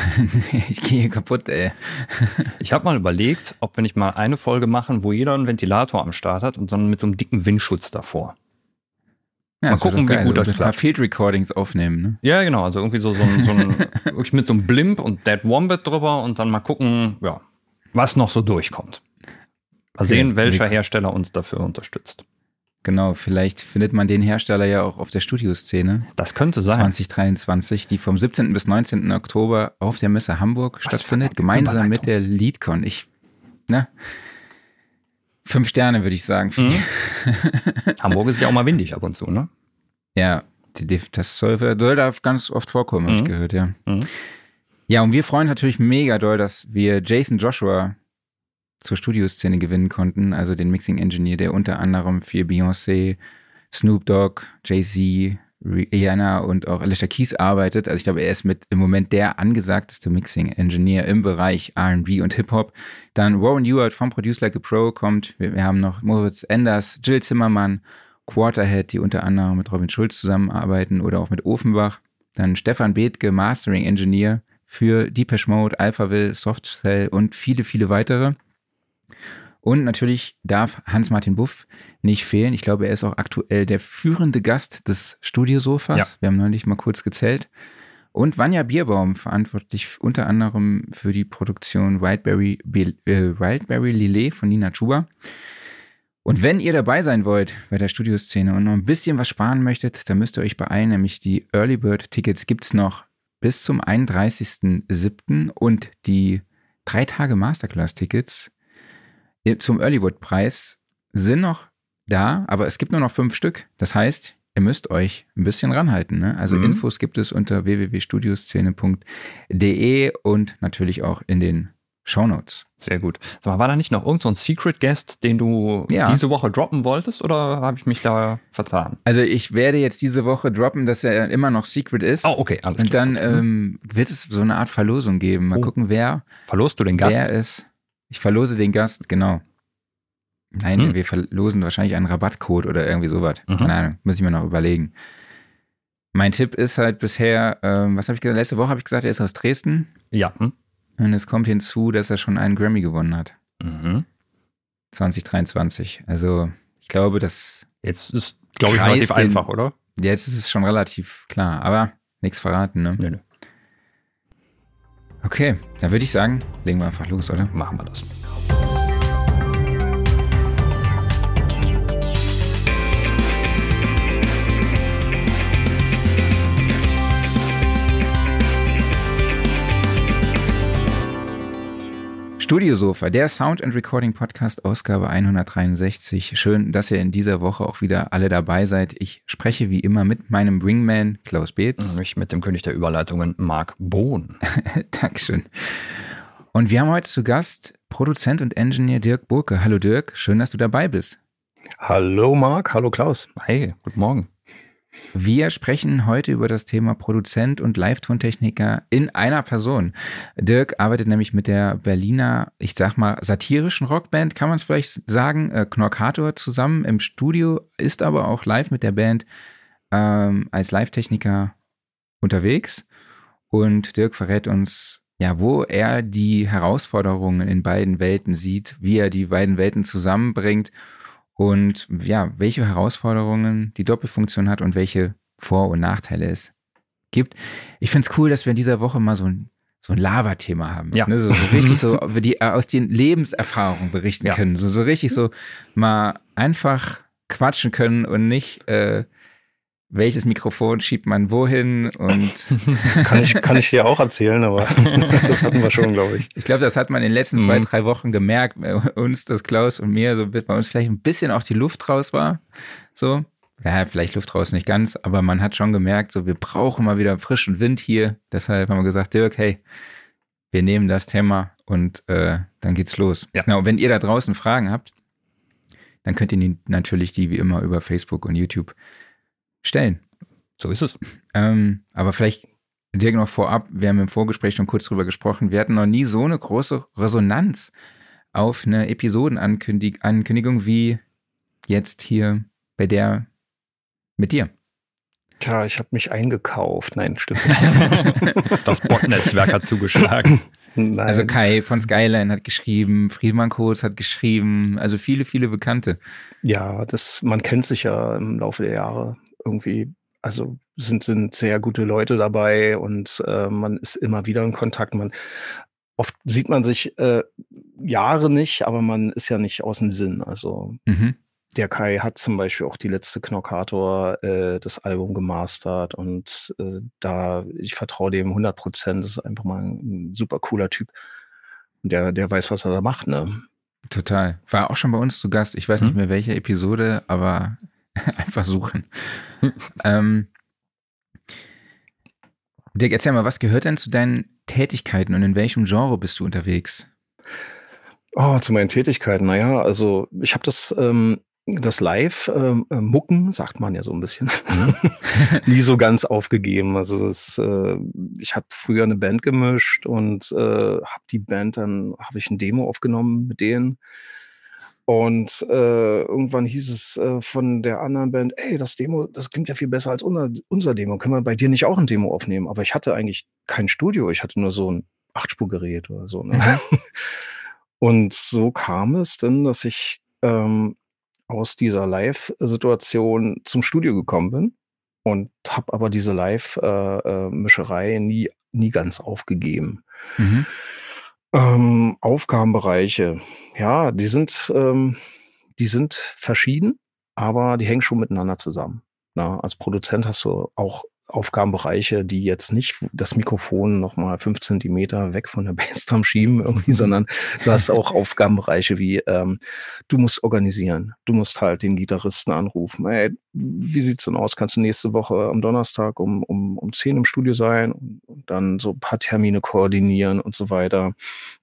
ich gehe kaputt, ey. Ich habe mal überlegt, ob wir nicht mal eine Folge machen, wo jeder einen Ventilator am Start hat und dann mit so einem dicken Windschutz davor. Ja, Mal gucken, wie gut das Ein paar klappt. Field Recordings aufnehmen, ne? Ja, genau. Also irgendwie so, so, ein, so ein, wirklich mit so einem Blimp und Dead Wombat drüber und dann mal gucken, ja, was noch so durchkommt. Mal Okay, sehen, welcher. Hersteller uns dafür unterstützt. Genau, vielleicht findet man den Hersteller ja auch auf der Studioszene Das könnte sein. 2023, die vom 17. bis 19. Oktober auf der Messe Hamburg Was stattfindet, gemeinsam mit der LeadCon. Ich, ne? Fünf Sterne, würde ich sagen. Mhm. Hamburg ist ja auch mal windig ab und zu, ne? Ja, das soll, soll da ganz oft vorkommen, habe ich Mhm. gehört, ja. Mhm. Ja, und wir freuen uns natürlich mega doll, dass wir Jason Joshua zur Studioszene gewinnen konnten, also den Mixing Engineer, der unter anderem für Beyoncé, Snoop Dogg, Jay-Z, Rihanna und auch Alicia Keys arbeitet. Also ich glaube, er ist mit im Moment der angesagteste Mixing Engineer im Bereich R&B und Hip-Hop. Dann Warren Ewart vom Produce Like a Pro kommt. Wir, wir haben noch Moritz Enders, Jill Zimmermann, Quarterhead, die unter anderem mit Robin Schulz zusammenarbeiten oder auch mit Ofenbach. Dann Stefan Bethke, Mastering Engineer für Deepesh Mode, Alphaville, Softcell und viele, viele weitere. Und natürlich darf Hans-Martin Buff nicht fehlen. Ich glaube, er ist auch aktuell der führende Gast des Studiosofas. Ja. Wir haben neulich mal kurz gezählt. Und Vanja Bierbaum, verantwortlich unter anderem für die Produktion Wildberry, Be- äh, Wildberry Lillet von Nina Chuba. Und wenn ihr dabei sein wollt bei der Studioszene und noch ein bisschen was sparen möchtet, dann müsst ihr euch beeilen, nämlich die Early Bird Tickets gibt's noch bis zum 31.07. und die drei Tage Masterclass Tickets zum Earlywood-Preis sind noch da, aber es gibt nur noch fünf Stück. Das heißt, ihr müsst euch ein bisschen ranhalten. Ne? Also Mhm. Infos gibt es unter www.studioszene.de und natürlich auch in den Shownotes. Sehr gut. Sag mal, war da nicht noch irgendein so ein Secret Guest, den du Ja. diese Woche droppen wolltest oder habe ich mich da vertan? Also ich werde jetzt diese Woche droppen, dass er immer noch Secret ist. Oh, okay, alles und klar. dann Gut. ähm, wird es so eine Art Verlosung geben. Mal Oh. gucken, wer, Verlost du den Gast? wer ist. Ich verlose den Gast, genau. Nein, Hm. wir verlosen wahrscheinlich einen Rabattcode oder irgendwie sowas. Mhm. Keine Ahnung, muss ich mir noch überlegen. Mein Tipp ist halt bisher, ähm, was habe ich gesagt? Letzte Woche habe ich gesagt, er ist aus Dresden. Ja. Hm? Und es kommt hinzu, dass er schon einen Grammy gewonnen hat. Mhm. 2023. Also ich glaube, dass Jetzt ist, glaube ich, relativ den- einfach, oder? jetzt ist es schon relativ klar. Aber nichts verraten, ne? Nö, nö. Okay, dann würde ich sagen, legen wir einfach los, oder? Machen wir das. Studiosofa, der Sound and Recording Podcast, Ausgabe 163. Schön, dass ihr in dieser Woche auch wieder alle dabei seid. Ich spreche wie immer mit meinem Bringman Klaus Beetz. Mich mit dem König der Überleitungen, Marc Bohn. Dankeschön. Und wir haben heute zu Gast Produzent und Engineer Dirk Burke. Hallo Dirk, schön, dass du dabei bist. Hallo Marc, hallo Klaus. Hey, guten Morgen. Wir sprechen heute über das Thema Produzent und Live-Tontechniker in einer Person. Dirk arbeitet nämlich mit der Berliner, ich sag mal, satirischen Rockband, kann man es vielleicht sagen, äh, Knorkator zusammen im Studio, ist aber auch live mit der Band ähm, als Live-Techniker unterwegs. Und Dirk verrät uns, ja, wo er die Herausforderungen in beiden Welten sieht, wie er die beiden Welten zusammenbringt und ja, welche Herausforderungen die Doppelfunktion hat und welche Vor- und Nachteile es gibt. Ich finde es cool, dass wir in dieser Woche mal so ein, so ein Lava-Thema haben. Ja. Ne? So, so richtig so, wir die äh, aus den Lebenserfahrungen berichten Ja. können. So, so richtig so mal einfach quatschen können und nicht, äh, welches Mikrofon schiebt man wohin und Kann ich, kann ich dir auch erzählen, aber das hatten wir schon, glaube ich. Ich glaube, das hat man in den letzten zwei, Mhm. drei Wochen gemerkt, bei uns, dass Klaus und mir, so bei uns vielleicht ein bisschen auch die Luft raus war. So. Ja, vielleicht Luft raus nicht ganz, aber man hat schon gemerkt, so wir brauchen mal wieder frischen Wind hier. Deshalb haben wir gesagt, Dirk, hey, wir nehmen das Thema und äh, dann geht's los. Ja. Genau, wenn ihr da draußen Fragen habt, dann könnt ihr natürlich die wie immer über Facebook und YouTube stellen. So ist es. Ähm, aber vielleicht Dirk noch vorab, wir haben im Vorgespräch schon kurz drüber gesprochen, wir hatten noch nie so eine große Resonanz auf eine Episodenankündigung wie jetzt hier bei der mit dir. Tja, ich habe mich eingekauft. Nein, stimmt nicht. das Bot-Netzwerk hat zugeschlagen. Nein. Also Kai von Skyline hat geschrieben, Friedmann Kurz hat geschrieben, also viele, viele Bekannte. Ja, das, man kennt sich ja im Laufe der Jahre irgendwie. Also sind, sind sehr gute Leute dabei und äh, man ist immer wieder in Kontakt. Man, oft sieht man sich äh, Jahre nicht, aber man ist ja nicht aus dem Sinn. Also mhm der Kai hat zum Beispiel auch die letzte Knockator äh, das Album gemastert und äh, da, ich vertraue dem 100 Prozent, das ist einfach mal ein, ein, super cooler Typ. Und der, der weiß, was er da macht, ne? Total. War auch schon bei uns zu Gast. Ich weiß mhm. nicht mehr welche Episode, aber einfach suchen. ähm, Dirk, erzähl mal, was gehört denn zu deinen Tätigkeiten und in welchem Genre bist du unterwegs? Oh, zu meinen Tätigkeiten. Naja, also ich habe das ähm, das Live-Mucken, ähm, äh, sagt man ja so ein bisschen, mhm. nie so ganz aufgegeben. Also das, äh, ich habe früher eine Band gemischt und äh, habe die Band dann, habe ich ein Demo aufgenommen mit denen. Und äh, irgendwann hieß es äh, von der anderen Band, ey, das Demo, das klingt ja viel besser als unser, unser Demo. Können wir bei dir nicht auch ein Demo aufnehmen? Aber ich hatte eigentlich kein Studio, ich hatte nur so ein Achtspurgerät oder so. Ne? Mhm. Und so kam es dann, dass ich ähm, aus dieser Live-Situation zum Studio gekommen bin und habe aber diese Live-Mischerei äh, äh, nie, nie ganz aufgegeben. Mhm. Ähm, Aufgabenbereiche, ja, die sind, ähm, die sind verschieden, aber die hängen schon miteinander zusammen. Na, als Produzent hast du auch Aufgabenbereiche, die jetzt nicht das Mikrofon nochmal fünf Zentimeter weg von der Bassdrum schieben, irgendwie, mhm. sondern du hast auch Aufgabenbereiche wie, ähm, du musst organisieren, du musst halt den Gitarristen anrufen, ey, wie sieht's denn aus? Kannst du nächste Woche am Donnerstag um, um, um 10 im Studio sein und, und dann so ein paar Termine koordinieren und so weiter.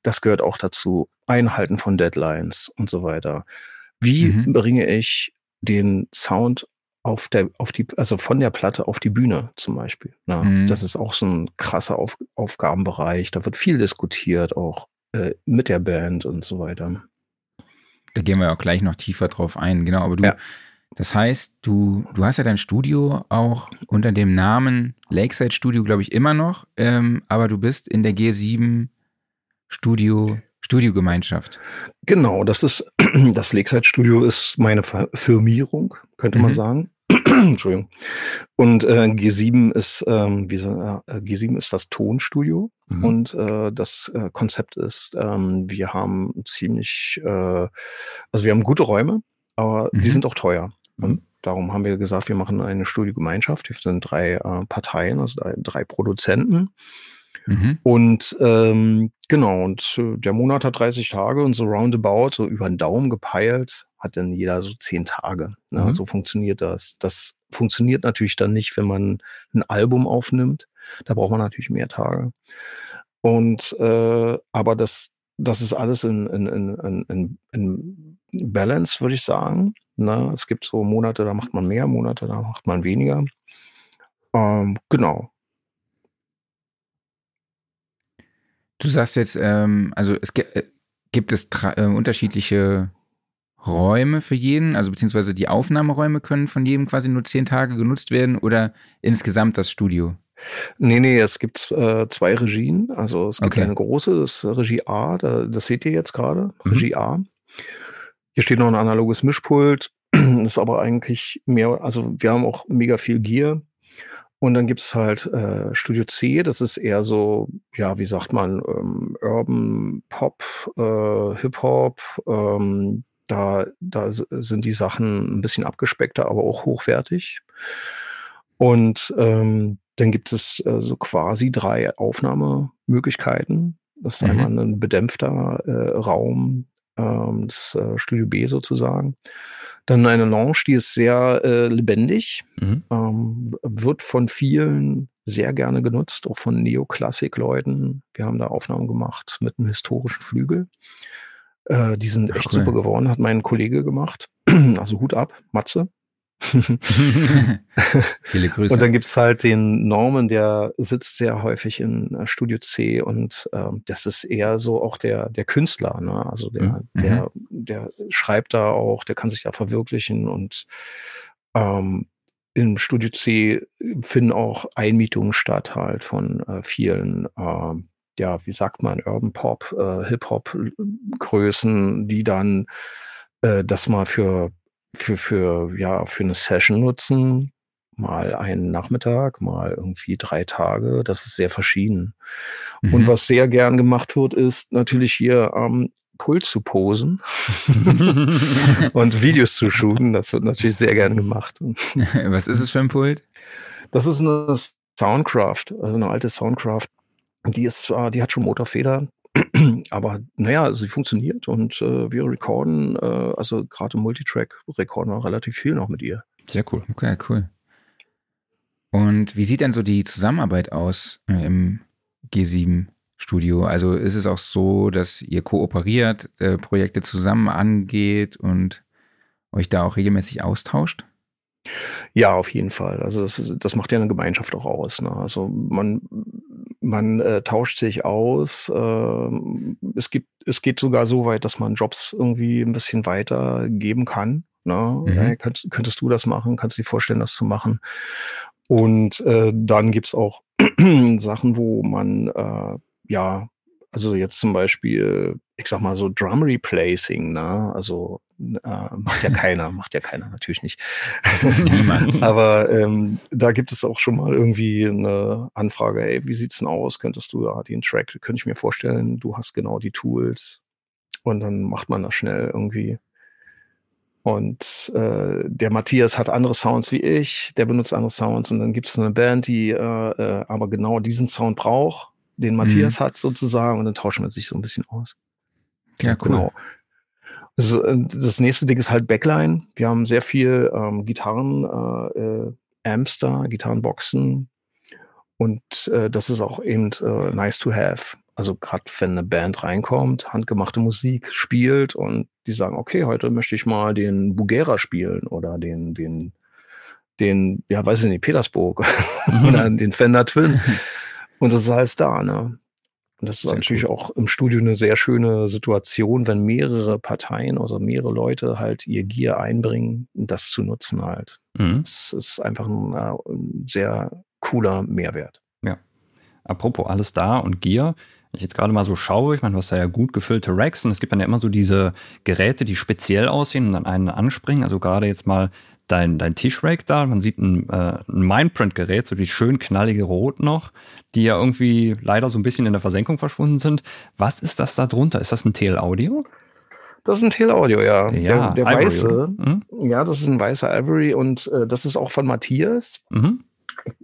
Das gehört auch dazu. Einhalten von Deadlines und so weiter. Wie mhm. bringe ich den Sound auf der, auf die, also von der Platte auf die Bühne zum Beispiel. Ne? Mhm. Das ist auch so ein krasser auf, Aufgabenbereich. Da wird viel diskutiert, auch äh, mit der Band und so weiter. Da gehen wir auch gleich noch tiefer drauf ein, genau. Aber du, ja. das heißt, du, du hast ja dein Studio auch unter dem Namen Lakeside Studio, glaube ich, immer noch, ähm, aber du bist in der G7 Studio Studiogemeinschaft. Genau, das ist das Lakeside Studio ist meine Firmierung, könnte mhm. man sagen. Entschuldigung. Und äh, G7 ist ähm, wie so, äh, G7 ist das Tonstudio mhm. und äh, das äh, Konzept ist, ähm, wir haben ziemlich, äh, also wir haben gute Räume, aber mhm. die sind auch teuer. Und mhm. darum haben wir gesagt, wir machen eine Studiogemeinschaft. Wir sind drei äh, Parteien, also drei, drei Produzenten. Mhm. Und ähm, genau, und äh, der Monat hat 30 Tage und so roundabout, so über den Daumen gepeilt, hat dann jeder so zehn Tage. Ne? Mhm. So funktioniert das. Das funktioniert natürlich dann nicht, wenn man ein Album aufnimmt. Da braucht man natürlich mehr Tage. Und äh, aber das, das ist alles in, in, in, in, in Balance, würde ich sagen. Ne? Es gibt so Monate, da macht man mehr, Monate, da macht man weniger. Ähm, genau. Du sagst jetzt, ähm, also es äh, gibt es äh, unterschiedliche Räume für jeden, also beziehungsweise die Aufnahmeräume können von jedem quasi nur zehn Tage genutzt werden oder insgesamt das Studio? Nee, nee, es gibt äh, zwei Regien. Also es gibt okay. eine große, das ist Regie A, da, das seht ihr jetzt gerade, mhm. Regie A. Hier steht noch ein analoges Mischpult. Das ist aber eigentlich mehr, also wir haben auch mega viel Gear. Und dann gibt es halt äh, Studio C, das ist eher so, ja, wie sagt man, ähm, Urban Pop, äh, Hip-Hop. Ähm, da, da sind die Sachen ein bisschen abgespeckter, aber auch hochwertig. Und ähm, dann gibt es äh, so quasi drei Aufnahmemöglichkeiten. Das ist mhm. einmal ein bedämpfter äh, Raum, ähm, das äh, Studio B sozusagen. Dann eine Lounge, die ist sehr äh, lebendig, mhm. ähm, wird von vielen sehr gerne genutzt, auch von Neoklassik-Leuten. Wir haben da Aufnahmen gemacht mit einem historischen Flügel. Äh, die sind echt cool. super geworden, hat mein Kollege gemacht. Also Hut ab, Matze. Viele Grüße. Und dann gibt's halt den Norman, der sitzt sehr häufig in äh, Studio C und ähm, das ist eher so auch der, der Künstler, ne? Also der, Mhm. der, der schreibt da auch, der kann sich da verwirklichen und ähm, im Studio C finden auch Einmietungen statt halt von äh, vielen, ähm, ja, wie sagt man, Urban Pop, äh, Hip-Hop Größen, die dann äh, das mal für, für, für, ja, für eine Session nutzen. Mal einen Nachmittag, mal irgendwie drei Tage. Das ist sehr verschieden. Mhm. Und was sehr gern gemacht wird, ist natürlich hier am Pult zu posen und Videos zu shooten. Das wird natürlich sehr gern gemacht. Was ist es für ein Pult? das ist eine Soundcraft, also eine alte Soundcraft. Die ist zwar, die hat schon Motorfeder, aber naja, sie funktioniert und äh, wir recorden, äh, also gerade im Multitrack recorden wir relativ viel noch mit ihr. Sehr cool. Okay, cool. Und wie sieht denn so die Zusammenarbeit aus äh, im G7-Studio? Also ist es auch so, dass ihr kooperiert, äh, Projekte zusammen angeht und euch da auch regelmäßig austauscht? Ja, auf jeden Fall. Also das, das macht ja eine Gemeinschaft auch aus. Ne? Also man, man äh, tauscht sich aus. ähm, es gibt, es geht sogar so weit, dass man Jobs irgendwie ein bisschen weitergeben kann. Ne? Mhm. Hey, könntest, könntest du das machen? Kannst du dir vorstellen, das zu machen? Und äh, dann gibt's auch Sachen, wo man äh, ja, also jetzt zum Beispiel, ich sag mal so Drum Replacing, ne? Also äh, macht ja keiner, macht ja keiner natürlich nicht. Niemand. Aber ähm, da gibt es auch schon mal irgendwie eine Anfrage, ey, wie sieht's denn aus? Könntest du da den Track, könnte ich mir vorstellen, du hast genau die Tools und dann macht man das schnell irgendwie. Und äh, der Matthias hat andere Sounds wie ich, der benutzt andere Sounds und dann gibt es eine Band, die äh, äh, aber genau diesen Sound braucht, den Matthias hat sozusagen und dann tauschen wir sich so ein bisschen aus. Ja, cool. Genau. Also, äh, das nächste Ding ist halt Backline. Wir haben sehr viel ähm, Gitarren, äh, äh, Amps da, Gitarrenboxen. Und äh, das ist auch eben äh, nice to have. Also gerade wenn eine Band reinkommt, handgemachte Musik spielt und die sagen, okay, heute möchte ich mal den Bugera spielen oder den, den, den, ja, weiß ich nicht, Petersburg oder den Fender Twin. Und das ist alles da, ne? Und das ist Sehr natürlich cool. auch im Studio eine sehr schöne Situation, wenn mehrere Parteien oder mehrere Leute halt ihr Gear einbringen, das zu nutzen halt. Mhm. Das ist einfach ein, äh, ein sehr cooler Mehrwert. Apropos alles da und Gear. Wenn ich jetzt gerade mal so schaue, ich meine, du hast da ja gut gefüllte Racks und es gibt dann ja immer so diese Geräte, die speziell aussehen und dann einen anspringen. Also gerade jetzt mal dein, dein Tischrack da, man sieht ein, äh, ein Mindprint-Gerät, so die schön knallige Rot noch, die ja irgendwie leider so ein bisschen in der Versenkung verschwunden sind. Was ist das da drunter? Ist das ein TL-Audio? Das ist ein Teleaudio, ja. Ja, der der Ivory, weiße? Mhm. ja, das ist ein weißer Ivory und äh, das ist auch von Matthias. Mhm.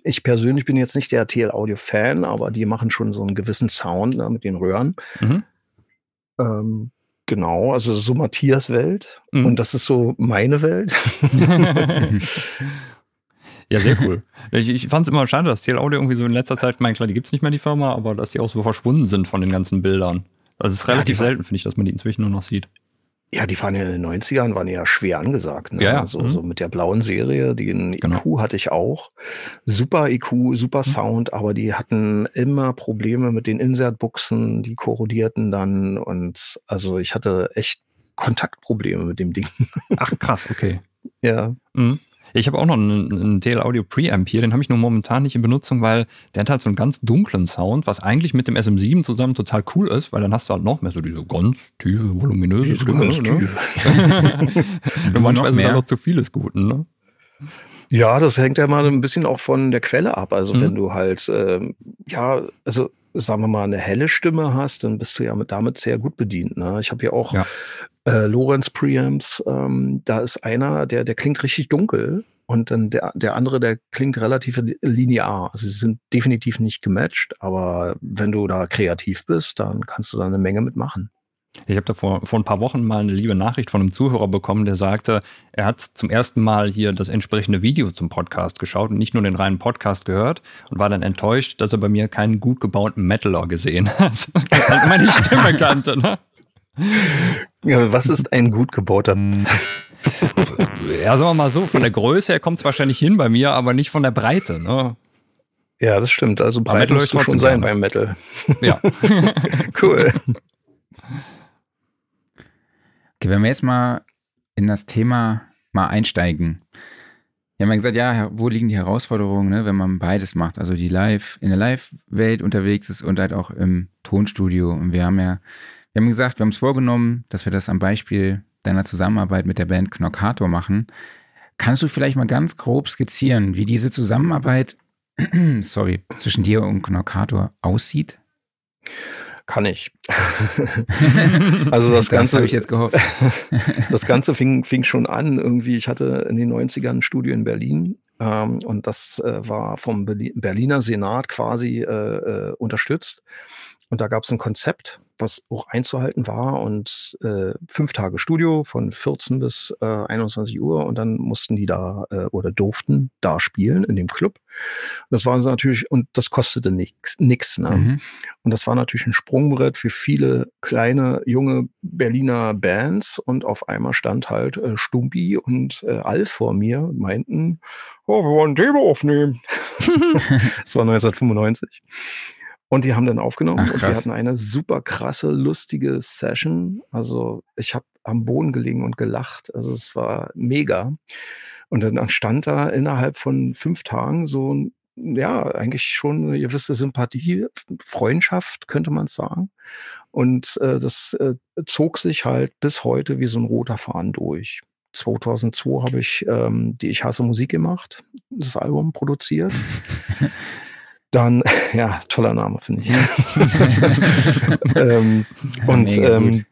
Ich persönlich bin jetzt nicht der TL-Audio-Fan, aber die machen schon so einen gewissen Sound ne, mit den Röhren. Mhm. Ähm, genau, also so Matthias Welt Mhm. und das ist so meine Welt. Ja, sehr cool. Ich, ich fand es immer schade, dass TL Audio irgendwie so in letzter Zeit, ich meine, klar, die gibt es nicht mehr, die Firma, aber dass die auch so verschwunden sind von den ganzen Bildern. Also es ist Ja, relativ war- selten, finde ich, dass man die inzwischen nur noch sieht. Ja, die waren ja in den 90ern, waren ja schwer angesagt. Ne? Ja, ja. So, Mhm. so mit der blauen Serie, den Genau. IQ hatte ich auch. Super IQ, super Mhm. Sound, aber die hatten immer Probleme mit den Insertbuchsen, die korrodierten dann und also ich hatte echt Kontaktprobleme mit dem Ding. Ach, krass, okay. ja. Mhm. Ich habe auch noch einen, einen TL Audio Preamp hier, den habe ich nur momentan nicht in Benutzung, weil der hat halt so einen ganz dunklen Sound, was eigentlich mit dem SM7 zusammen total cool ist, weil dann hast du halt noch mehr so diese ganz tiefe, voluminöse Stimme. ganz ne? Und manchmal ist es noch zu vieles Guten, ne? Ja, das hängt ja mal ein bisschen auch von der Quelle ab. Also Mhm. wenn du halt, ähm, ja, also sagen wir mal, eine helle Stimme hast, dann bist du ja mit, damit sehr gut bedient. Ne? Ich habe ja auch Ja. Äh, Lorenz Preamps, ähm, da ist einer, der, der klingt richtig dunkel und dann der, der andere, der klingt relativ linear. Also sie sind definitiv nicht gematcht, aber wenn du da kreativ bist, dann kannst du da eine Menge mitmachen. Ich habe da vor, vor ein paar Wochen mal eine liebe Nachricht von einem Zuhörer bekommen, der sagte, er hat zum ersten Mal hier das entsprechende Video zum Podcast geschaut und nicht nur den reinen Podcast gehört und war dann enttäuscht, dass er bei mir keinen gut gebauten Metaler gesehen hat. Weil er meine Stimme kannte, ne? Ja, was ist ein gut gebauter Ja, sagen wir mal so, von der Größe her kommt es wahrscheinlich hin bei mir, aber nicht von der Breite. Ne? Ja, das stimmt. Also breit muss du schon sein beim Metal. Ja. cool. Okay, wenn wir jetzt mal in das Thema mal einsteigen. Wir haben ja gesagt, ja, wo liegen die Herausforderungen, ne, wenn man beides macht, also die Live, in der Live-Welt unterwegs ist und halt auch im Tonstudio. Und wir haben ja, wir haben gesagt, wir haben es vorgenommen, dass wir das am Beispiel deiner Zusammenarbeit mit der Band Knockator machen. Kannst du vielleicht mal ganz grob skizzieren, wie diese Zusammenarbeit, sorry, zwischen dir und Knockator aussieht? Kann ich. also das, das Ganze. habe ich jetzt gehofft. das Ganze fing, fing schon an. Irgendwie, ich hatte in den 90ern ein Studio in Berlin ähm, und das äh, war vom Berliner Senat quasi äh, äh, unterstützt. Und da gab es ein Konzept, was auch einzuhalten war und äh, fünf Tage Studio von 14 bis äh, 21 Uhr und dann mussten die da äh, oder durften da spielen in dem Club. Das war natürlich und das kostete nichts. Ne? Mhm. Und das war natürlich ein Sprungbrett für viele kleine junge Berliner Bands und auf einmal stand halt äh, Stumpi und äh, Alf vor mir und meinten, oh, wir wollen ein Demo aufnehmen. das war 1995. Und die haben dann aufgenommen Ach, und wir hatten eine super krasse, lustige Session. Also ich habe am Boden gelegen und gelacht. Also es war mega. Und dann entstand da innerhalb von fünf Tagen so ein, ja, eigentlich schon eine gewisse Sympathie, Freundschaft, könnte man sagen. Und äh, das äh, zog sich halt bis heute wie so ein roter Faden durch. 2002 habe ich ähm, die Ich hasse Musik gemacht, das Album produziert. Dann, ja, toller Name, finde ich. ähm, und ähm,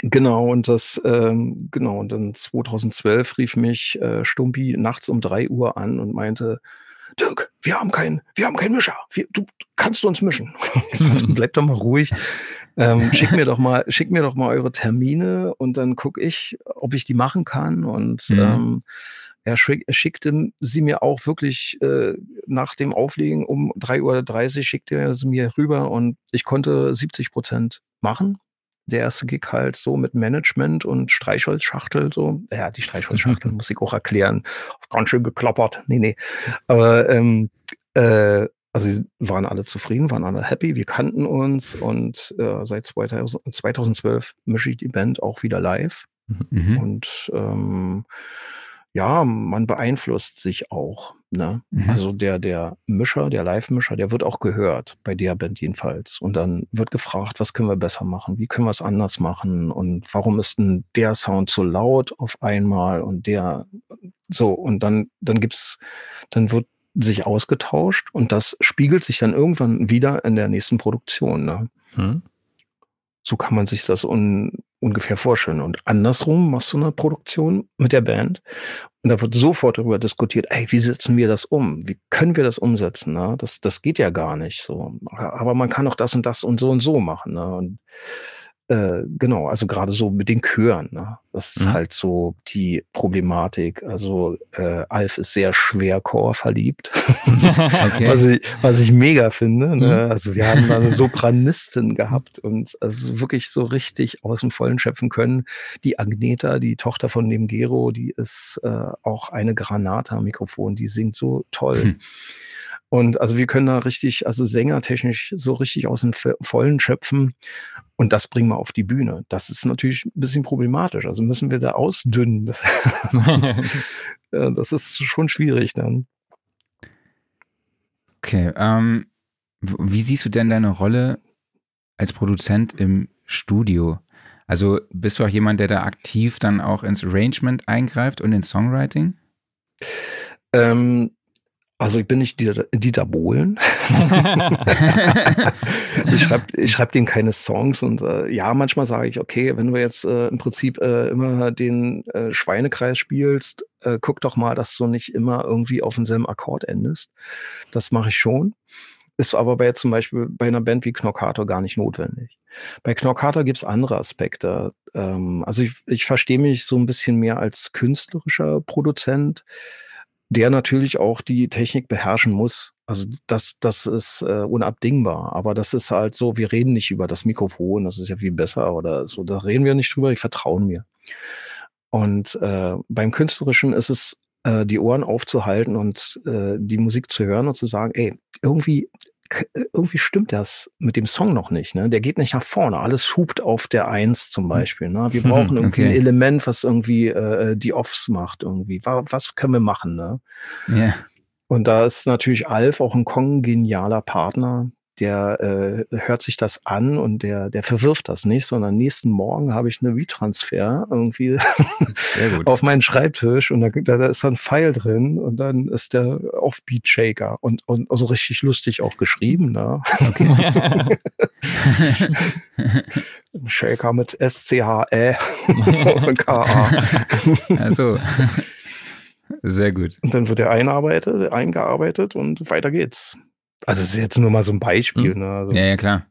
genau, und das, ähm, genau, und dann 2012 rief mich äh, Stumpi nachts um drei Uhr an und meinte, Dirk, wir haben keinen, wir haben keinen Mischer. Wir, du kannst du uns mischen. Ich sagte, bleib doch mal ruhig. Ähm, schick mir doch mal, schick mir doch mal eure Termine und dann gucke ich, ob ich die machen kann. Und mhm. ähm, er, er, schickte sie mir auch wirklich äh, nach dem Auflegen um 3.30 Uhr, schickte er sie mir rüber und ich konnte 70 Prozent machen. Der erste Gig halt so mit Management und Streichholzschachtel, so. Ja, die Streichholzschachtel muss ich auch erklären. Ganz schön geklappert. Nee, nee. Aber ähm, äh, also sie waren alle zufrieden, waren alle happy, wir kannten uns und äh, seit 2000, 2012 mische ich die Band auch wieder live. Mhm. Und ähm, ja, man beeinflusst sich auch. Ne? Mhm. Also der, der Mischer, der Live-Mischer, der wird auch gehört, bei der Band jedenfalls. Und dann wird gefragt, was können wir besser machen? Wie können wir es anders machen? Und warum ist denn der Sound so laut auf einmal und der so? Und dann, dann gibt's, dann wird sich ausgetauscht und das spiegelt sich dann irgendwann wieder in der nächsten Produktion. Ne? Mhm. So kann man sich das un, ungefähr vorstellen. Und andersrum machst du eine Produktion mit der Band und da wird sofort darüber diskutiert, ey, wie setzen wir das um? Wie können wir das umsetzen? Ne? Das, das geht ja gar nicht so. Aber man kann auch das und das und so und so machen. Ne? Und äh, genau, also gerade so mit den Chören. Ne? Das ist mhm. halt so die Problematik. Also äh, Alf ist sehr schwer Chor verliebt, okay. was, ich, was ich mega finde. Ne? Mhm. Also wir haben eine Sopranistin gehabt und also wirklich so richtig aus dem Vollen schöpfen können. Die Agneta, die Tochter von dem Gero, die ist äh, auch eine Granata Mikrofon, die singt so toll. Mhm. Und also wir können da richtig, also sängertechnisch so richtig aus dem Vollen schöpfen. Und das bringen wir auf die Bühne. Das ist natürlich ein bisschen problematisch. Also müssen wir da ausdünnen. Das, das ist schon schwierig dann. Okay. Ähm, wie siehst du denn deine Rolle als Produzent im Studio? Also bist du auch jemand, der da aktiv dann auch ins Arrangement eingreift und ins Songwriting? Ähm, also ich bin nicht Dieter, Dieter Bohlen. ich schreibe schreib denen keine Songs und äh, ja, manchmal sage ich, okay, wenn du jetzt äh, im Prinzip äh, immer den äh, Schweinekreis spielst, äh, guck doch mal, dass du nicht immer irgendwie auf denselben Akkord endest. Das mache ich schon. Ist aber bei zum Beispiel bei einer Band wie Knockator gar nicht notwendig. Bei Knockator gibt es andere Aspekte. Ähm, also ich, ich verstehe mich so ein bisschen mehr als künstlerischer Produzent der natürlich auch die Technik beherrschen muss. Also das, das ist äh, unabdingbar. Aber das ist halt so, wir reden nicht über das Mikrofon, das ist ja viel besser oder so. Da reden wir nicht drüber, ich vertraue mir. Und äh, beim Künstlerischen ist es, äh, die Ohren aufzuhalten und äh, die Musik zu hören und zu sagen, ey, irgendwie irgendwie stimmt das mit dem Song noch nicht. Ne? Der geht nicht nach vorne. Alles hupt auf der Eins zum hm. Beispiel. Ne? Wir brauchen irgendwie okay. ein Element, was irgendwie äh, die Offs macht. Irgendwie. Was können wir machen? Ne? Yeah. Und da ist natürlich Alf auch ein kongenialer Partner, der äh, hört sich das an und der, der verwirft das nicht, sondern nächsten Morgen habe ich eine Retransfer irgendwie auf meinen Schreibtisch und da, da ist dann ein Pfeil drin und dann ist der Offbeat Shaker und, und so also richtig lustig auch geschrieben. Ne? Okay. Shaker mit S-C-H-E und K-A. Also. Sehr gut. Und dann wird er einarbeitet, eingearbeitet und weiter geht's. Also es ist jetzt nur mal so ein Beispiel. Hm. Ne? Also, ja, ja, klar.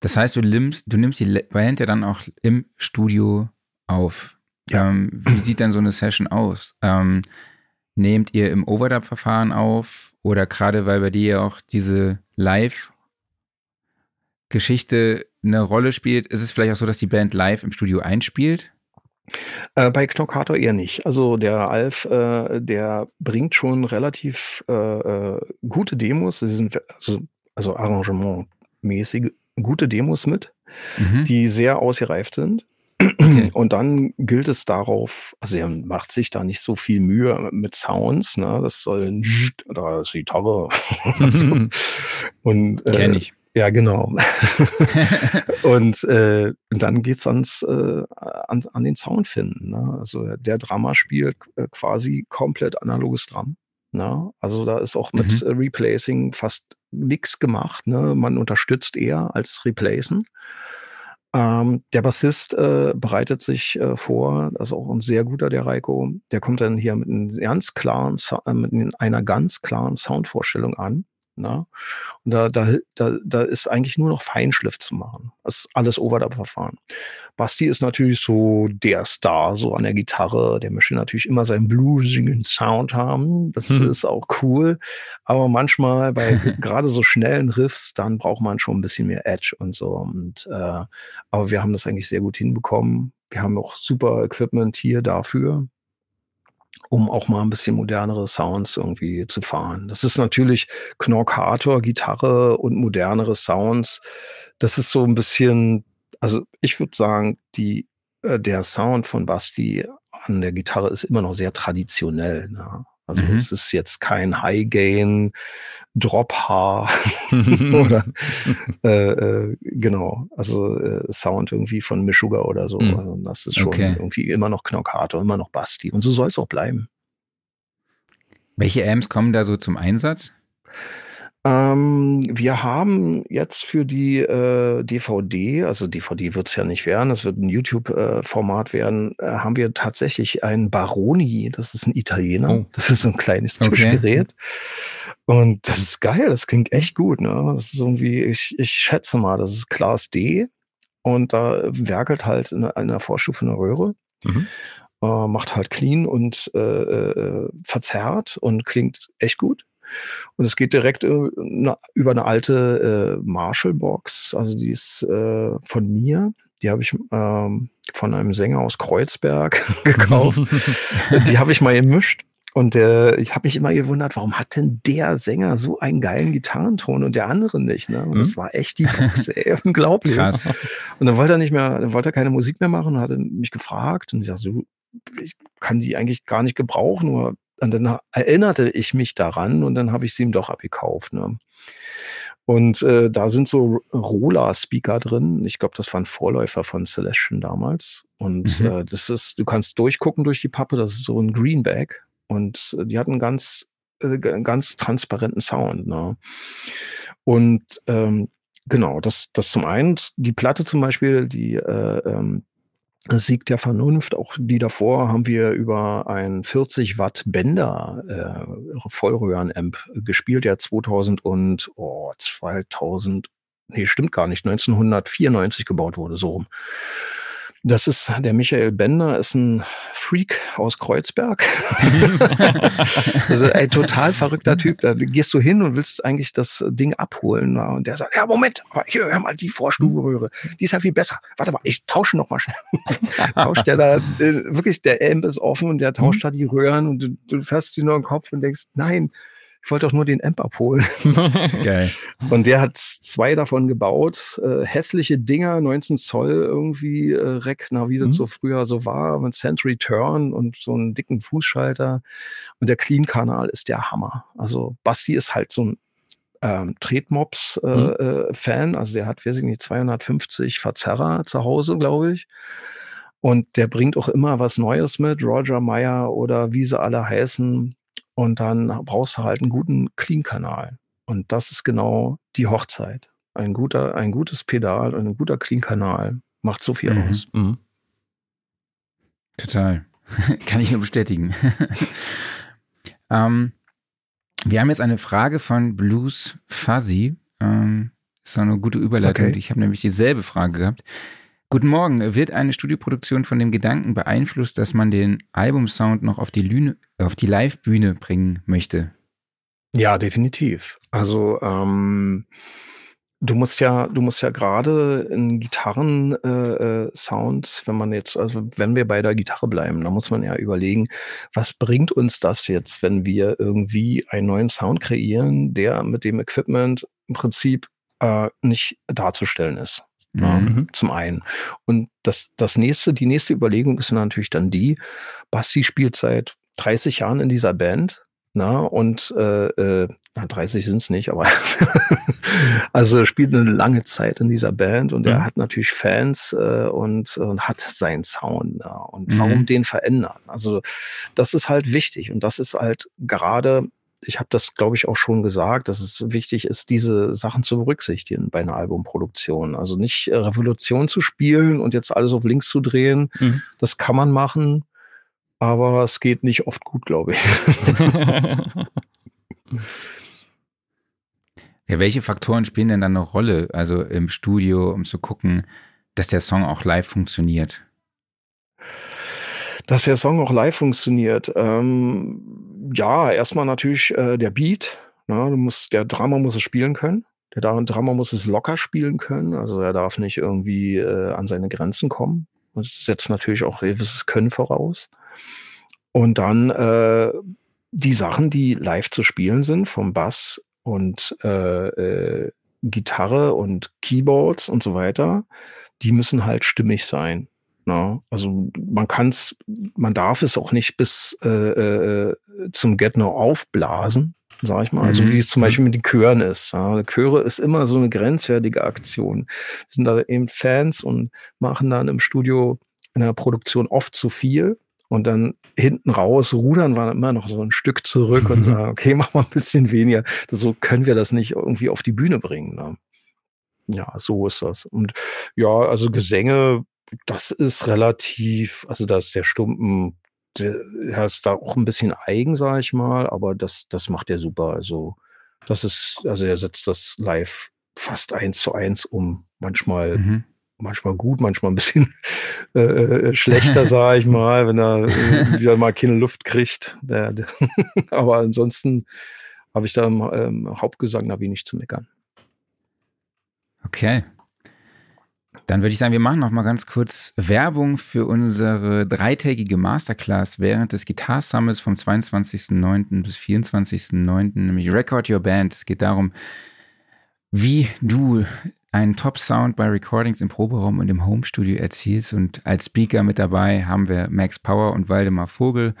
Das heißt, du nimmst, du nimmst die Band ja dann auch im Studio auf. Ja. Ähm, wie sieht dann so eine Session aus? Ähm, nehmt ihr im Overdub-Verfahren auf oder gerade weil bei dir ja auch diese Live-Geschichte eine Rolle spielt, ist es vielleicht auch so, dass die Band live im Studio einspielt? Äh, bei Knockator eher nicht. Also der Alf, äh, der bringt schon relativ äh, äh, gute Demos, sie sind also, also arrangementmäßig gute Demos mit, mhm. die sehr ausgereift sind. Okay. Und dann gilt es darauf, also er macht sich da nicht so viel Mühe mit Sounds, ne? Das soll ein da ist Gitarre. und äh, Kenn ich. Ja, genau. und, äh, und dann geht's ans, äh, an, an den Sound finden. Ne? Also der Drama spielt äh, quasi komplett analoges Drum. Ne? Also da ist auch mit mhm. Replacing fast nichts gemacht. Ne? Man unterstützt eher als Replacen. Ähm, der Bassist äh, bereitet sich äh, vor, das ist auch ein sehr guter, der Reiko. Der kommt dann hier mit, einem ganz klaren, äh, mit einer ganz klaren Soundvorstellung an. Ne? Und da, da, da, da ist eigentlich nur noch Feinschliff zu machen. Das ist alles Overdub-Verfahren. Basti ist natürlich so der Star, so an der Gitarre. Der möchte natürlich immer seinen bluesigen Sound haben. Das hm. ist auch cool. Aber manchmal bei gerade so schnellen Riffs, dann braucht man schon ein bisschen mehr Edge und so. Und, äh, aber wir haben das eigentlich sehr gut hinbekommen. Wir haben auch super Equipment hier dafür um auch mal ein bisschen modernere Sounds irgendwie zu fahren. Das ist natürlich Knorkator, Gitarre und modernere Sounds. Das ist so ein bisschen, also ich würde sagen, die, äh, der Sound von Basti an der Gitarre ist immer noch sehr traditionell. Ne? Also mhm. es ist jetzt kein High-Gain, Drop-Haar oder äh, äh, genau, also äh, Sound irgendwie von Mishuga oder so. Mhm. Also das ist schon okay. irgendwie immer noch Knockator, immer noch Basti. Und so soll es auch bleiben. Welche Amps kommen da so zum Einsatz? Ähm, wir haben jetzt für die äh, DVD, also DVD wird es ja nicht werden, es wird ein YouTube-Format äh, werden, äh, haben wir tatsächlich einen Baroni, das ist ein Italiener, oh. das ist so ein kleines Tischgerät. Okay. Und das ist geil, das klingt echt gut. Ne? Das ist irgendwie, ich, ich schätze mal, das ist Class D und da werkelt halt in einer Vorstufe eine Röhre. Mhm. Äh, macht halt clean und äh, äh verzerrt und klingt echt gut. Und es geht direkt über eine alte äh, Marshall-Box, also die ist äh, von mir. Die habe ich ähm, von einem Sänger aus Kreuzberg gekauft. die habe ich mal gemischt. Und äh, ich habe mich immer gewundert, warum hat denn der Sänger so einen geilen Gitarrenton und der andere nicht? Ne? Und mhm. das war echt die Box, ey, unglaublich. Krass. Und dann wollte er nicht mehr, dann wollte er keine Musik mehr machen und hat mich gefragt und ich sagte, so, ich kann die eigentlich gar nicht gebrauchen, nur und dann erinnerte ich mich daran und dann habe ich sie ihm doch abgekauft. Ne? Und äh, da sind so Rola-Speaker drin. Ich glaube, das waren Vorläufer von Celestion damals. Und mhm. äh, das ist, du kannst durchgucken durch die Pappe, das ist so ein Greenback. Und äh, die hatten ganz, äh, ganz transparenten Sound. Ne? Und ähm, genau, das, das zum einen, die Platte zum Beispiel, die äh, ähm, Sieg der Vernunft, auch die davor haben wir über ein 40 Watt Bender äh, Vollröhrenamp gespielt, der 2000 und oh, 2000, nee, stimmt gar nicht, 1994 gebaut wurde, so rum. Das ist der Michael Bender, ist ein Freak aus Kreuzberg. also ein total verrückter Typ. Da gehst du hin und willst eigentlich das Ding abholen. Und der sagt, ja, Moment, hier, hör mal die Vorstufenröhre. Die ist ja viel besser. Warte mal, ich tausche noch mal schnell. tauscht der da, äh, wirklich, der Amp ist offen und der tauscht da die Röhren und du, du fährst dir nur im Kopf und denkst, nein, ich wollte doch nur den Amp abholen. Geil. Und der hat zwei davon gebaut. Äh, hässliche Dinger, 19 Zoll irgendwie äh, Rack, na, wie das mhm. so früher so war, mit Century Turn und so einen dicken Fußschalter. Und der Clean-Kanal ist der Hammer. Also Basti ist halt so ein ähm, Tretmops-Fan. Äh, mhm. also der hat, weiß ich nicht, 250 Verzerrer zu Hause, glaube ich. Und der bringt auch immer was Neues mit. Roger Meyer oder wie sie alle heißen. Und dann brauchst du halt einen guten Clean-Kanal. Und das ist genau die Hochzeit. Ein guter, ein gutes Pedal und ein guter Clean-Kanal macht so viel mhm. aus. Mhm. Total. Kann ich nur bestätigen. ähm, wir haben jetzt eine Frage von Blues Fuzzy. Ähm, ist eine gute Überleitung. Okay. Ich habe nämlich dieselbe Frage gehabt. Guten Morgen. Wird eine Studioproduktion von dem Gedanken beeinflusst, dass man den Albumsound noch auf die, die Live-Bühne bringen möchte? Ja, definitiv. Also ähm, du musst ja, du musst ja gerade in Gitarren-Sounds, äh, wenn man jetzt, also wenn wir bei der Gitarre bleiben, da muss man ja überlegen, was bringt uns das jetzt, wenn wir irgendwie einen neuen Sound kreieren, der mit dem Equipment im Prinzip äh, nicht darzustellen ist. Ja, mhm. Zum einen. Und das, das nächste, die nächste Überlegung ist natürlich dann die, Basti spielt seit 30 Jahren in dieser Band. Na, und äh, äh, na, 30 sind es nicht, aber also er spielt eine lange Zeit in dieser Band und mhm. er hat natürlich Fans äh, und, und hat seinen Sound. Ja. Und mhm. warum den verändern? Also das ist halt wichtig und das ist halt gerade ich habe das, glaube ich, auch schon gesagt, dass es wichtig ist, diese Sachen zu berücksichtigen bei einer Albumproduktion. Also nicht äh, Revolution zu spielen und jetzt alles auf links zu drehen. Mhm. Das kann man machen, aber es geht nicht oft gut, glaube ich. ja, welche Faktoren spielen denn dann eine Rolle, also im Studio, um zu gucken, dass der Song auch live funktioniert? Dass der Song auch live funktioniert. Ähm, ja, erstmal natürlich äh, der Beat. Ne? Du musst, der Drama muss es spielen können. Der Drama muss es locker spielen können. Also er darf nicht irgendwie äh, an seine Grenzen kommen. Das setzt natürlich auch gewisses Können voraus. Und dann äh, die Sachen, die live zu spielen sind, vom Bass und äh, äh, Gitarre und Keyboards und so weiter, die müssen halt stimmig sein. Na, ne? also man kann es, man darf es auch nicht bis äh, äh, zum Get No aufblasen, sag ich mal. Also mhm. wie es zum Beispiel mit den Chören ist. Ja. Chöre ist immer so eine grenzwertige Aktion. Wir sind da eben Fans und machen dann im Studio in der Produktion oft zu viel. Und dann hinten raus rudern wir immer noch so ein Stück zurück und sagen, okay, mach mal ein bisschen weniger. So können wir das nicht irgendwie auf die Bühne bringen. Ne? Ja, so ist das. Und ja, also Gesänge das ist relativ, also da ist der Stumpen, der ist da auch ein bisschen eigen, sage ich mal, aber das, das macht er super. Also das ist, also er setzt das live fast eins zu eins um. Manchmal, mhm. manchmal gut, manchmal ein bisschen äh, äh schlechter, sage ich mal, wenn er äh, wieder mal keine Luft kriegt. Der, der aber ansonsten habe ich da im ähm, Hauptgesang da wenig zu meckern. Okay. Dann würde ich sagen, wir machen noch mal ganz kurz Werbung für unsere dreitägige Masterclass während des Guitar Summits vom 22.09. bis 24.09., nämlich Record Your Band. Es geht darum, wie du einen Top-Sound bei Recordings im Proberaum und im Homestudio erzielst. Und als Speaker mit dabei haben wir Max Power und Waldemar Vogel.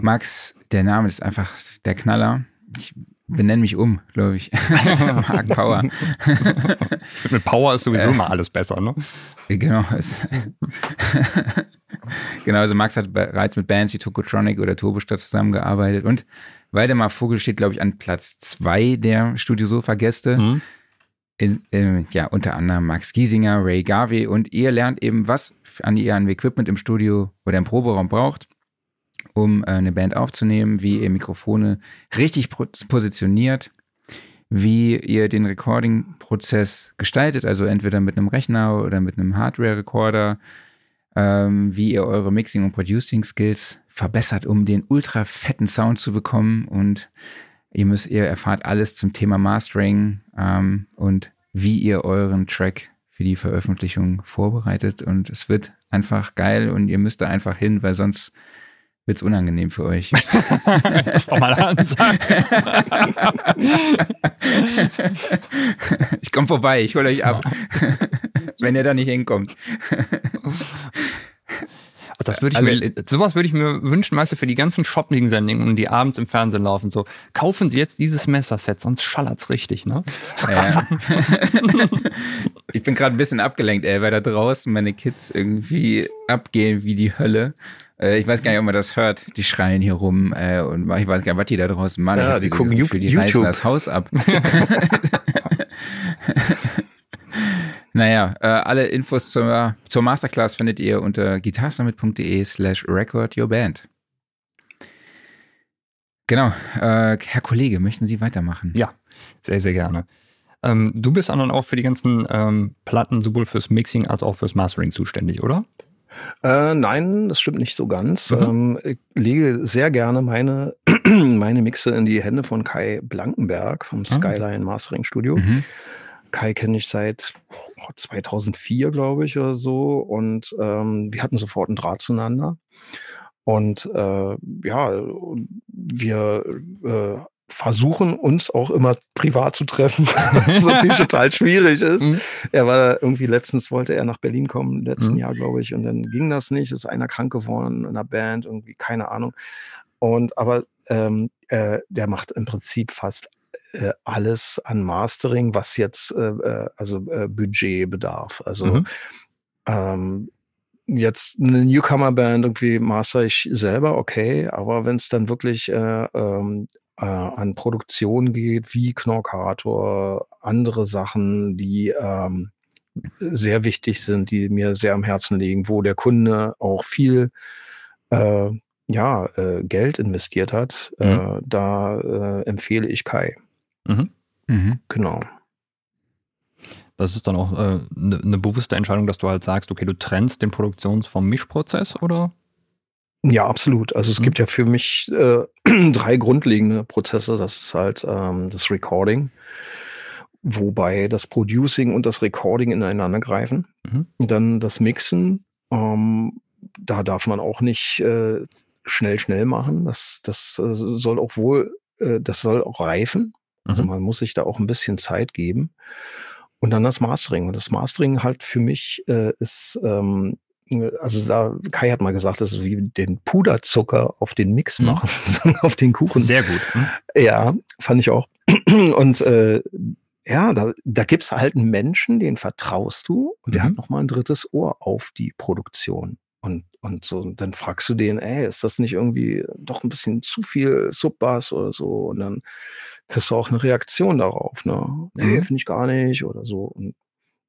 Max, der Name ist einfach der Knaller. Ich benenne mich um, glaube ich. Mark Power. Mit Power ist sowieso äh, immer alles besser, ne? Genau. genau, also Max hat bereits mit Bands wie Tokotronic oder Turbostadt zusammengearbeitet und Waldemar Vogel steht, glaube ich, an Platz zwei der Studio Sofa-Gäste. Mhm. In, äh, ja, unter anderem Max Giesinger, Ray Garvey und ihr lernt eben, was an ihr an Equipment im Studio oder im Proberaum braucht um äh, eine Band aufzunehmen, wie ihr Mikrofone richtig positioniert, wie ihr den Recording-Prozess gestaltet, also entweder mit einem Rechner oder mit einem Hardware-Recorder, ähm, wie ihr eure Mixing- und Producing-Skills verbessert, um den ultra fetten Sound zu bekommen. Und ihr müsst, ihr erfahrt alles zum Thema Mastering ähm, und wie ihr euren Track für die Veröffentlichung vorbereitet. Und es wird einfach geil und ihr müsst da einfach hin, weil sonst wird es unangenehm für euch. das doch mal ich komme vorbei, ich hole euch ab, wenn ihr da nicht hinkommt. Das würde ich mir, sowas würde ich mir wünschen, weißt du, für die ganzen Shopping-Sendungen, die abends im Fernsehen laufen. So, kaufen Sie jetzt dieses Messerset, sonst schallert's richtig, ne? Ja. ich bin gerade ein bisschen abgelenkt, ey, weil da draußen meine Kids irgendwie abgehen wie die Hölle. Äh, ich weiß gar nicht, ob man das hört. Die schreien hier rum äh, und ich weiß gar nicht, was die da draußen machen. Ja, die gucken Gefühl, die reißen das Haus ab. naja, äh, alle Infos zur, zur Masterclass findet ihr unter guitarsummit.de slash record your band. Genau. Äh, Herr Kollege, möchten Sie weitermachen? Ja, sehr, sehr gerne. Ähm, du bist dann auch für die ganzen ähm, Platten sowohl fürs Mixing als auch fürs Mastering zuständig, oder? Äh, nein, das stimmt nicht so ganz. Mhm. Ähm, ich lege sehr gerne meine, meine Mixe in die Hände von Kai Blankenberg vom ah. Skyline Mastering Studio. Mhm. Kai kenne ich seit 2004, glaube ich, oder so. Und ähm, wir hatten sofort einen Draht zueinander. Und äh, ja, wir äh, versuchen, uns auch immer privat zu treffen, was natürlich total schwierig ist. Mhm. Er war irgendwie letztens, wollte er nach Berlin kommen, letzten mhm. Jahr, glaube ich, und dann ging das nicht. Ist einer krank geworden in der Band, irgendwie, keine Ahnung. Und aber ähm, äh, der macht im Prinzip fast äh, alles an Mastering, was jetzt äh, äh also äh, Budget bedarf. Also mhm. ähm, jetzt eine Newcomer-Band irgendwie master ich selber, okay, aber wenn es dann wirklich äh, ähm, äh, an Produktion geht, wie Knorkator, andere Sachen, die ähm, sehr wichtig sind, die mir sehr am Herzen liegen, wo der Kunde auch viel äh, ja, äh, Geld investiert hat, mhm. Äh, da äh, empfehle ich Kai. Mhm. Mhm. Genau. Das ist dann auch eine äh, ne, ne bewusste Entscheidung, dass du halt sagst, okay, du trennst den Produktions- vom Mischprozess, oder? Ja, absolut. Also es mhm. gibt ja für mich äh, drei grundlegende Prozesse. Das ist halt ähm, das Recording, wobei das Producing und das Recording ineinander greifen. Mhm. Dann das Mixen. Ähm, da darf man auch nicht äh, schnell, schnell machen. Das, das äh, soll auch wohl, äh, das soll auch reifen. Also mhm. man muss sich da auch ein bisschen Zeit geben. Und dann das Mastering. Und das Mastering halt für mich äh, ist ähm, also da, Kai hat mal gesagt, das ist wie den Puderzucker auf den Mix mhm. machen, mhm. auf den Kuchen. Sehr gut. Mhm. Ja, fand ich auch. Und äh, ja, da, da gibt es halt einen Menschen, den vertraust du und der mhm. hat nochmal ein drittes Ohr auf die Produktion. Und, und so, und dann fragst du den, ey, ist das nicht irgendwie doch ein bisschen zu viel Subbass oder so? Und dann kriegst du auch eine Reaktion darauf, ne? Nee, mhm. finde ich gar nicht oder so. Und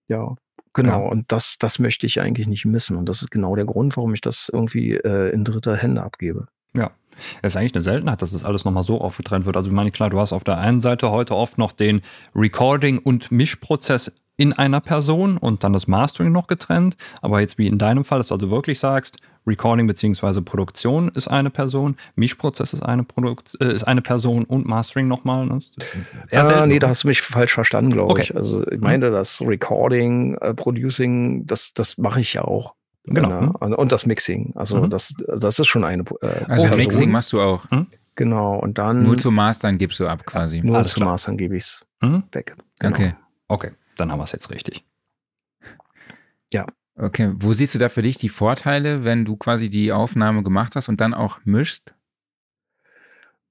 ja, Genau, ja. und das, das möchte ich eigentlich nicht missen. Und das ist genau der Grund, warum ich das irgendwie äh, in dritter Hände abgebe. Ja. Es ist eigentlich eine Seltenheit, dass das alles nochmal so aufgetrennt wird. Also ich meine, klar, du hast auf der einen Seite heute oft noch den Recording- und Mischprozess in einer Person und dann das Mastering noch getrennt. Aber jetzt wie in deinem Fall, dass du also wirklich sagst, Recording bzw. Produktion ist eine Person, Mischprozess ist eine, Produkt, äh, ist eine Person und Mastering nochmal. Ne? Äh, nee, da hast du mich falsch verstanden, glaube okay. ich. Also ich meinte, mhm. das Recording, äh, Producing, das, das mache ich ja auch. Genau. Ne? Und das Mixing. Also mhm. das, das ist schon eine äh, Also Person. Mixing machst du auch. Mhm. Genau. Und dann. Nur zu Mastern gibst du ab quasi. Nur Alles zu klar. Mastern gebe ich es mhm. weg. Genau. Okay. Okay, dann haben wir es jetzt richtig. Ja. Okay, wo siehst du da für dich die Vorteile, wenn du quasi die Aufnahme gemacht hast und dann auch mischst?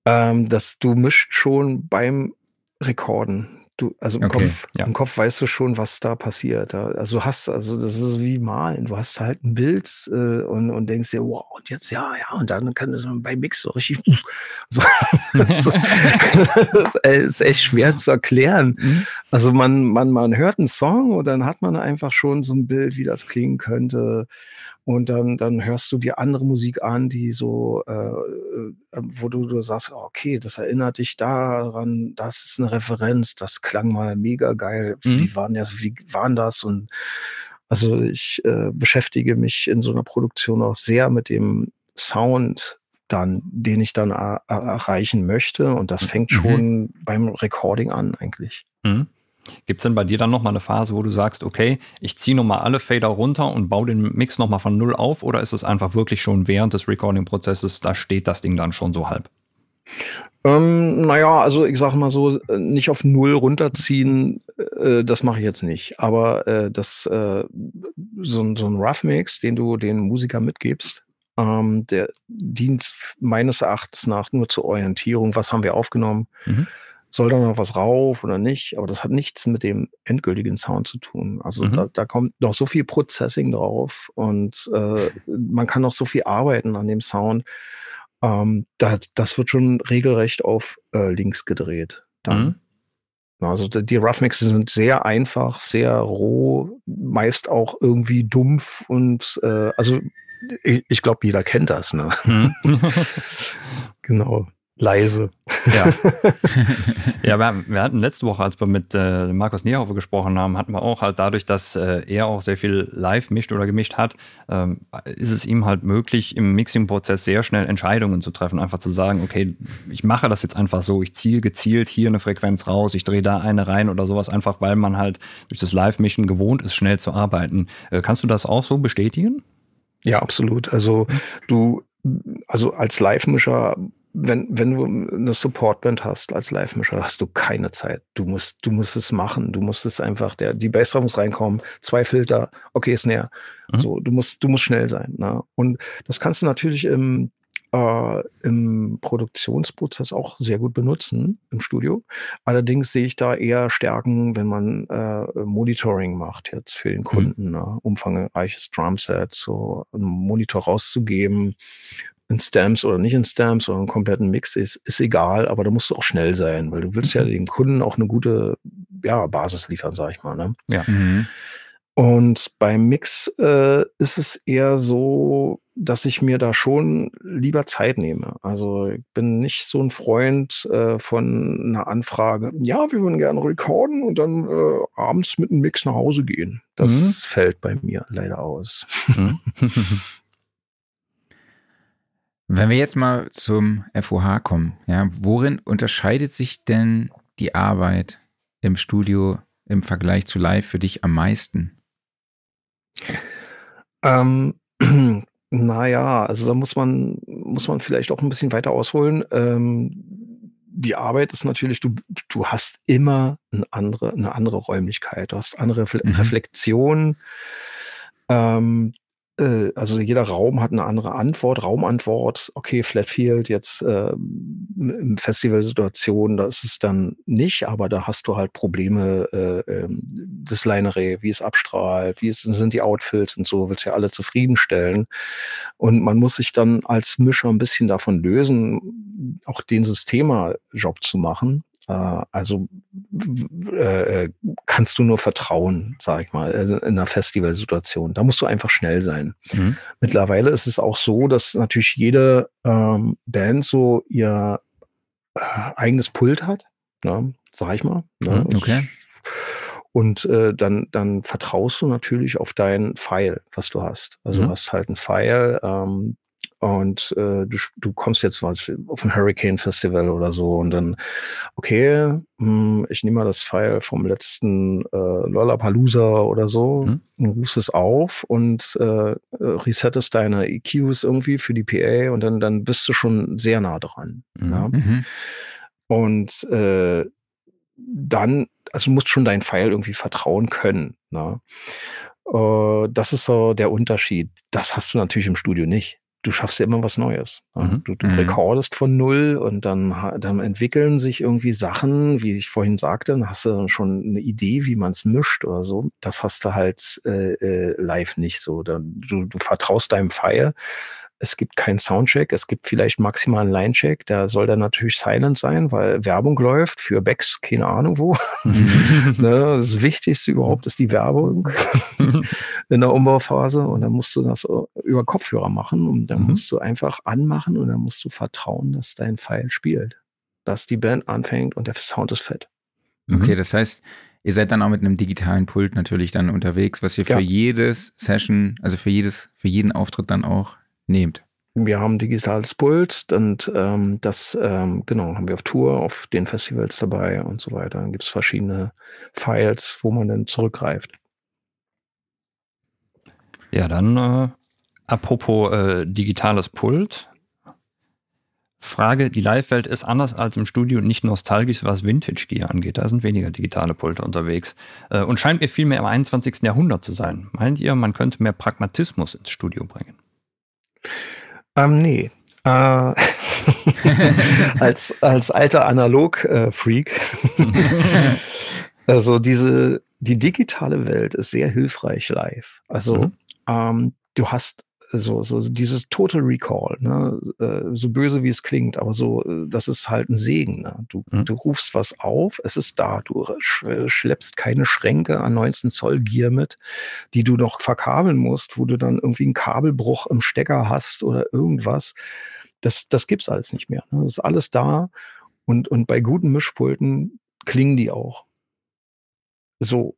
Ähm, dass du mischt schon beim Rekorden. Du, also im, okay, Kopf, ja. im Kopf weißt du schon, was da passiert. Also du hast, also das ist wie malen. Du hast halt ein Bild äh, und, und denkst dir, wow, und jetzt ja, ja, und dann kann das bei Mix so richtig. So, das, ist echt schwer zu erklären. Mhm. Also man, man, man hört einen Song und dann hat man einfach schon so ein Bild, wie das klingen könnte. Und dann, dann hörst du dir andere Musik an, die so, äh, äh, wo du, du sagst, okay, das erinnert dich daran, das ist eine Referenz, das klang mal mega geil. Mhm. Wie waren das, wie waren das? Und Also ich äh, beschäftige mich in so einer Produktion auch sehr mit dem Sound dann, den ich dann erreichen möchte. Und das fängt mhm. schon beim Recording an eigentlich. Mhm. Gibt es denn bei dir dann nochmal eine Phase, wo du sagst, okay, ich ziehe nochmal alle Fader runter und baue den Mix nochmal von null auf? Oder ist es einfach wirklich schon während des Recording-Prozesses, da steht das Ding dann schon so halb? Ähm, naja, also ich sage mal so, äh, nicht auf Null runterziehen, äh, das mache ich jetzt nicht. Aber äh, das, äh, so, so ein Rough Mix, den du den Musiker mitgibst, ähm, der dient meines Erachtens nach nur zur Orientierung. Was haben wir aufgenommen? Mhm. Soll da noch was rauf oder nicht? Aber das hat nichts mit dem endgültigen Sound zu tun. Also mhm. da, da, kommt noch so viel Processing drauf und äh, man kann noch so viel arbeiten an dem Sound. Ähm, das, das wird schon regelrecht auf äh, links gedreht. Dann. Mhm. Also die Roughmixes sind sehr einfach, sehr roh, meist auch irgendwie dumpf und äh, also ich, ich glaube, jeder kennt das, ne? Mhm. genau leise. Ja, ja wir, wir, hatten letzte Woche, als wir mit äh, Markus Niehofer gesprochen haben, hatten wir auch halt dadurch, dass äh, er auch sehr viel live mischt oder gemischt hat, ähm, ist es ihm halt möglich, im Mixing-Prozess sehr schnell Entscheidungen zu treffen. Einfach zu sagen, okay, ich mache das jetzt einfach so, ich ziehe gezielt hier eine Frequenz raus, ich drehe da eine rein oder sowas, einfach weil man halt durch das Live-Mischen gewohnt ist, schnell zu arbeiten. Äh, kannst du das auch so bestätigen? Ja, absolut. Also du, also als Live-Mischer wenn, wenn du eine Supportband hast als Live-Mischer, hast du keine Zeit. Du musst, du musst es machen. Du musst es einfach, der, die Bassdrum muss reinkommen, zwei Filter, okay, ist näher. Mhm. So, du musst, du musst schnell sein. Ne? Und das kannst du natürlich im, äh, im Produktionsprozess auch sehr gut benutzen im Studio. Allerdings sehe ich da eher Stärken, wenn man äh, Monitoring macht jetzt für den mhm. Kunden, mhm. ne? umfangreiches Drumset, so einen Monitor rauszugeben, in Stamps oder nicht in Stamps oder einen kompletten Mix ist, ist egal, aber da musst du auch schnell sein, weil du willst ja mhm. dem Kunden auch eine gute ja, Basis liefern, sag ich mal. Ne? Ja. Mhm. Und beim Mix äh, ist es eher so, dass ich mir da schon lieber Zeit nehme. Also ich bin nicht so ein Freund äh, von einer Anfrage, ja, wir würden gerne recorden und dann äh, abends mit einem Mix nach Hause gehen. Das mhm. fällt bei mir leider aus. Mhm. Wenn wir jetzt mal zum FOH kommen, ja, worin unterscheidet sich denn die Arbeit im Studio im Vergleich zu live für dich am meisten? Ähm, naja, also da muss man, muss man vielleicht auch ein bisschen weiter ausholen. Ähm, die Arbeit ist natürlich, du, du hast immer eine andere, eine andere Räumlichkeit, du hast andere mhm. Reflexionen. Ähm, äh, also jeder Raum hat eine andere Antwort, Raumantwort. Okay, Flatfield jetzt äh, im Festivalsituation, da ist es dann nicht, aber da hast du halt Probleme äh, ähm, des Linery, wie es abstrahlt, wie es, sind die Outfits und so, willst ja alle zufriedenstellen. Und man muss sich dann als Mischer ein bisschen davon lösen, auch den Systema-Job zu machen also äh, kannst du nur vertrauen, sag ich mal, also in einer Festivalsituation. Da musst du einfach schnell sein. Mhm. Mittlerweile ist es auch so, dass natürlich jede ähm, Band so ihr äh, eigenes Pult hat, ne, sag ich mal. Ne? Mhm, okay. Und äh, dann, dann vertraust du natürlich auf dein File, was du hast. Also mhm. du hast halt ein File, ähm, und äh, du, du kommst jetzt mal auf ein Hurricane Festival oder so und dann, okay, mh, hm, ich nehme mal das File vom letzten äh, Lollapalooza oder so mhm. und rufst es auf und äh, resettest deine EQs irgendwie für die PA und dann, dann bist du schon sehr nah dran. Mhm. Ja? Mhm. Und äh, dann, also du musst schon dein File irgendwie vertrauen können. Ne? Uh, das ist so der Unterschied. Das hast du natürlich im Studio nicht du schaffst ja immer was Neues. Mhm. Du, du mhm. rekordest von null und dann, dann entwickeln sich irgendwie Sachen, wie ich vorhin sagte, dann hast du schon eine Idee, wie man es mischt oder so. Das hast du halt äh, äh, live nicht so. du, du vertraust deinem Pfeil es gibt keinen Soundcheck, es gibt vielleicht maximal einen Linecheck, der soll dann natürlich silent sein, weil Werbung läuft für Backs, keine Ahnung wo. ne, das Wichtigste überhaupt ist die Werbung in der Umbauphase und dann musst du das über Kopfhörer machen und dann mhm. musst du einfach anmachen und dann musst du vertrauen, dass dein Pfeil spielt, dass die Band anfängt und der Sound ist fett. Okay, mhm. das heißt, Ihr seid dann auch mit einem digitalen Pult natürlich dann unterwegs, was ihr ja. für jedes Session, also für jedes, für jeden Auftritt dann auch nehmt. Wir haben ein digitales Pult und ähm, das, ähm, genau, haben wir auf Tour, auf den Festivals dabei und so weiter. Dann gibt es verschiedene Files, wo man dann zurückgreift. Ja, dann äh, apropos äh, digitales Pult. Frage, die Live-Welt ist anders als im Studio nicht nostalgisch, was Vintage-Gear angeht. Da sind weniger digitale Pulte unterwegs. Äh, und scheint mir viel mehr im 21. Jahrhundert zu sein. Meint ihr, man könnte mehr Pragmatismus ins Studio bringen? Ähm, nee. Äh, als, als alter Analog-Freak. also diese, die digitale Welt ist sehr hilfreich live. Also mhm. ähm, du hast so, so dieses Total Recall, ne? Äh, so böse wie es klingt, aber so, äh, das ist halt ein Segen. Ne? Du, mhm. du rufst was auf, es ist da, du schleppst keine Schränke an 19 Zoll Gier mit, die du noch verkabeln musst, wo du dann irgendwie einen Kabelbruch im Stecker hast oder irgendwas. Das, das gibt's alles nicht mehr. Ne? Das ist alles da und, und bei guten Mischpulten klingen die auch. So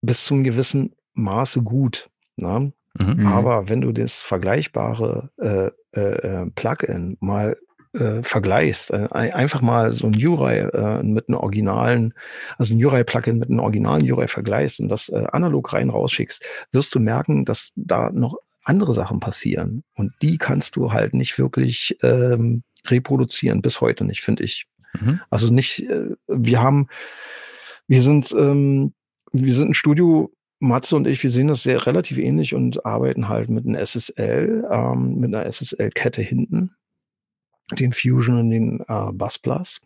bis zum gewissen Maße gut. Ne? Mhm. Aber wenn du das vergleichbare äh, äh, äh, Plugin mal äh, vergleichst, äh, einfach mal so ein URI äh, mit einem originalen, also ein URI-Plugin mit einem originalen URI vergleichst und das äh, analog rein rausschickst, wirst du merken, dass da noch andere Sachen passieren. Und die kannst du halt nicht wirklich ähm, reproduzieren, bis heute nicht, finde ich. Mhm. Also nicht, äh, wir haben, wir sind, ähm, wir sind ein Studio, Matze und ich, wir sehen das sehr relativ ähnlich und arbeiten halt mit einem SSL, ähm, mit einer SSL-Kette hinten, den Fusion und den äh, Busplus.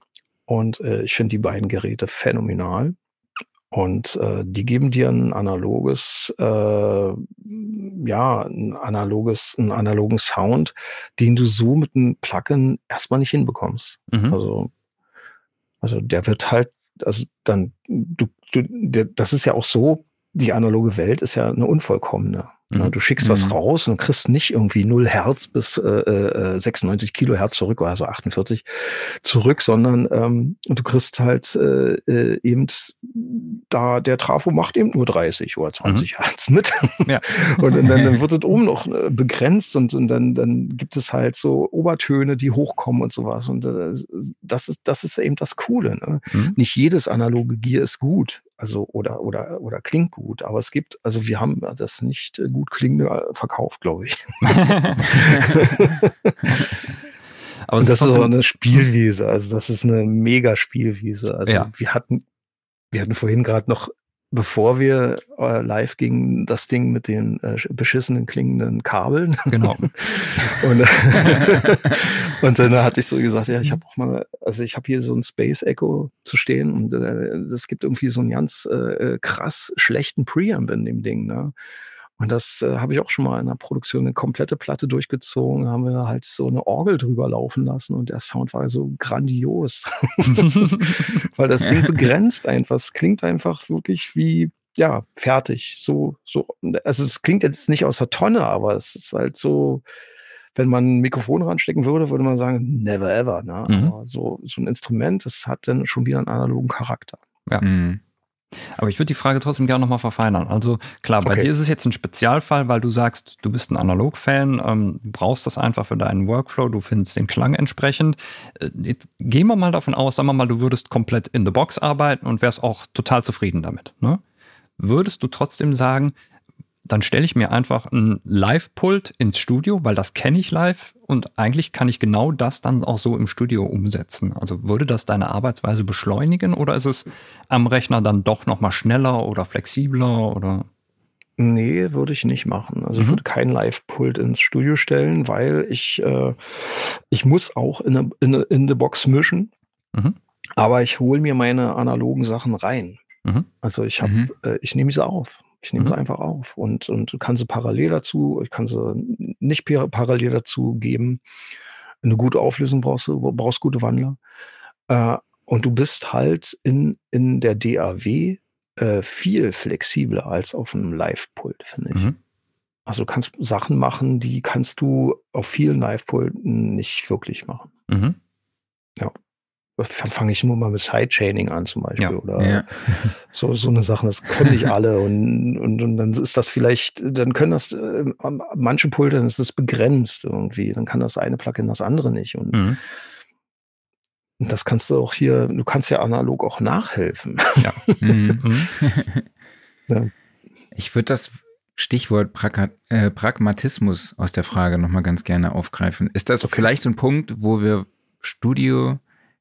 Und äh, ich finde die beiden Geräte phänomenal. Und äh, die geben dir ein analoges, äh, ja, ein analoges, einen analogen Sound, den du so mit einem Plugin erstmal nicht hinbekommst. Mhm. Also, also der wird halt, also dann, du, du, der, das ist ja auch so, die analoge Welt ist ja eine unvollkommene. Mhm. Du schickst mhm. was raus und kriegst nicht irgendwie 0 Hertz bis äh, äh, 96 Kilohertz zurück, also 48 zurück, sondern ähm, du kriegst halt äh, äh, eben da, der Trafo macht eben nur 30 oder 20 mhm. Hertz mit. Ja. und, und dann, dann, wird es oben noch äh, begrenzt und, und dann, dann gibt es halt so Obertöne, die hochkommen und sowas. Und äh, das, ist, das ist eben das Coole. Ne? Mhm. Nicht jedes analoge Gear ist gut also oder oder oder klingt gut, aber es gibt, also wir haben das nicht äh, gut klingende äh, verkauft, glaube ich. aber das ist so eine Spielwiese, also das ist eine mega Spielwiese. Also ja. wir hatten wir hatten vorhin gerade noch bevor wir äh, live gingen, das Ding mit den äh, beschissenen klingenden Kabeln. Genau. und, und dann hatte ich so gesagt, ja, ich habe auch mal, also ich habe hier so ein Space Echo zu stehen und es äh, gibt irgendwie so einen ganz äh, krass schlechten Preamp in dem Ding. Ne? Und das äh, habe ich auch schon mal in der Produktion eine komplette Platte durchgezogen, haben wir halt so eine Orgel drüber laufen lassen und der Sound war so grandios. Weil das Ding begrenzt einfach. Es klingt einfach wirklich wie, ja, fertig. So, so, also es klingt jetzt nicht aus der Tonne, aber es ist halt so, wenn man ein Mikrofon ranstecken würde, würde man sagen, never ever. Ne? Mhm. Aber so, so ein Instrument, das hat dann schon wieder einen analogen Charakter. Ja. Mhm. Aber ich würde die Frage trotzdem gerne nochmal verfeinern. Also klar, bei okay. dir ist es jetzt ein Spezialfall, weil du sagst, du bist ein Analog-Fan, ähm, du brauchst das einfach für deinen Workflow, du findest den Klang entsprechend. Äh, jetzt gehen wir mal davon aus, sagen wir mal, du würdest komplett in the box arbeiten und wärst auch total zufrieden damit. Ne? Würdest du trotzdem sagen, dann stelle ich mir einfach ein Live-Pult ins Studio, weil das kenne ich live und eigentlich kann ich genau das dann auch so im Studio umsetzen. Also würde das deine Arbeitsweise beschleunigen oder ist es am Rechner dann doch nochmal schneller oder flexibler oder? Nee, würde ich nicht machen. Also mhm. ich würde kein Live-Pult ins Studio stellen, weil ich, äh, ich muss auch in, eine, in, in the Box mischen. Mhm. Aber ich hole mir meine analogen Sachen rein. Mhm. Also ich habe, mhm. äh, ich nehme sie auf. Ich nehme mhm. sie einfach auf und, und kann sie parallel dazu, ich kann sie nicht parallel dazu geben. Eine gute Auflösung brauchst du, brauchst gute Wandler. Äh, und du bist halt in, in der DAW äh, viel flexibler als auf einem Live-Pult, finde ich. Mhm. Also du kannst Sachen machen, die kannst du auf vielen Live-Pulten nicht wirklich machen. Mhm. Ja. Fange ich nur mal mit Sidechaining an zum Beispiel. Ja. Oder Ja. so, so eine Sachen, das können nicht alle. Und, und, und dann ist das vielleicht, dann können das äh, manche Pulte, dann ist es begrenzt irgendwie. Dann kann das eine Plugin das andere nicht. Und Mhm. das kannst du auch hier, du kannst ja analog auch nachhelfen. Mhm. Mhm. Ja. Ich würde das Stichwort Praga äh, Pragmatismus aus der Frage nochmal ganz gerne aufgreifen. Ist das vielleicht so ein Punkt, wo wir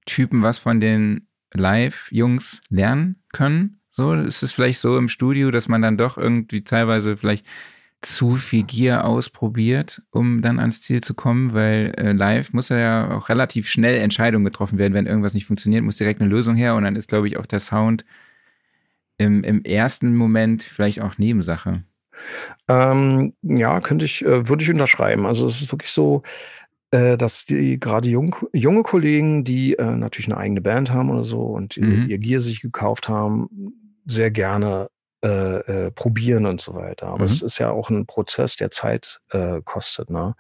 Studiotypen was von den Live-Jungs lernen können? So, ist es vielleicht so im Studio, dass man dann doch irgendwie teilweise vielleicht zu viel Gier ausprobiert, um dann ans Ziel zu kommen, weil äh, live muss ja auch relativ schnell Entscheidungen getroffen werden, wenn irgendwas nicht funktioniert, muss direkt eine Lösung her und dann ist, glaube ich, auch der Sound im, im ersten Moment vielleicht auch Nebensache. Ähm, ja, könnte ich, äh, würde ich unterschreiben. Also es ist wirklich so, äh, dass die gerade jung, junge Kollegen, die äh, natürlich eine eigene Band haben oder so und ihr- Mhm. ihr Gear sich gekauft haben, sehr gerne äh, äh, probieren und so weiter. Aber Mhm. es ist ja auch ein Prozess, der Zeit äh, kostet. Ne?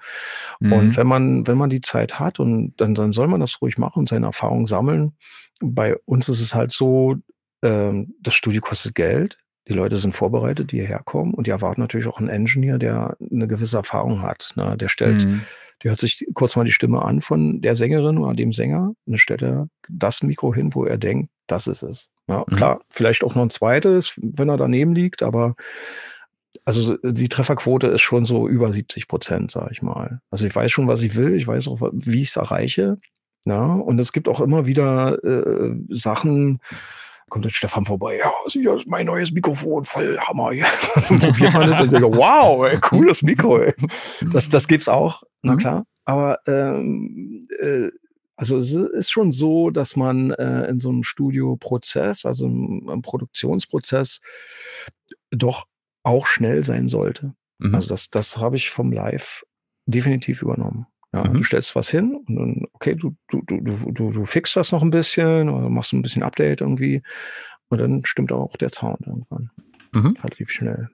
Mhm. Und wenn man, wenn man die Zeit hat und dann, dann soll man das ruhig machen und seine Erfahrungen sammeln. Bei uns ist es halt so, ähm, das Studio kostet Geld. Die Leute sind vorbereitet, die hierher kommen und die erwarten natürlich auch einen Engineer, der eine gewisse Erfahrung hat. Ne? Der stellt, Mhm. der hört sich kurz mal die Stimme an von der Sängerin oder dem Sänger und dann stellt er das Mikro hin, wo er denkt, das ist es. Ja, Mhm. Klar, vielleicht auch noch ein zweites, wenn er daneben liegt, aber also die Trefferquote ist schon so über 70 Prozent, sage ich mal. Also ich weiß schon, was ich will, ich weiß auch, wie ich es erreiche. Ja, und es gibt auch immer wieder äh, Sachen, kommt jetzt Stefan vorbei, ja, sicher, ist mein neues Mikrofon, voll Hammer. Ja. Das und denkt, wow, ey, cooles Mikro. Ey. Das, das gibt's auch, na Mhm. klar. Aber ähm, äh, also es ist schon so, dass man äh, in so einem Studioprozess, also im, im Produktionsprozess, doch auch schnell sein sollte. Mhm. Also das, das habe ich vom Live definitiv übernommen. Ja, Mhm. Du stellst was hin und dann, okay, du, du, du, du, du, fixst das noch ein bisschen oder machst ein bisschen Update irgendwie und dann stimmt auch der Sound irgendwann Mhm. relativ schnell.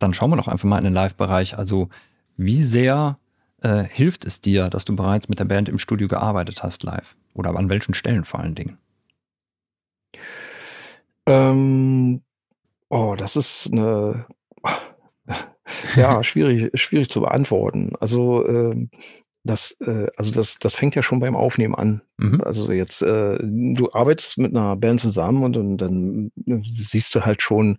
Dann schauen wir doch einfach mal in den Live-Bereich. Also, wie sehr äh, hilft es dir, dass du bereits mit der Band im Studio gearbeitet hast live? Oder an welchen Stellen vor allen Dingen? Ähm, oh, das ist eine ja schwierig, schwierig zu beantworten. Also ähm, das, äh, also das, das fängt ja schon beim Aufnehmen an. Mhm. Also jetzt, äh, du arbeitest mit einer Band zusammen und, dann dann siehst du halt schon,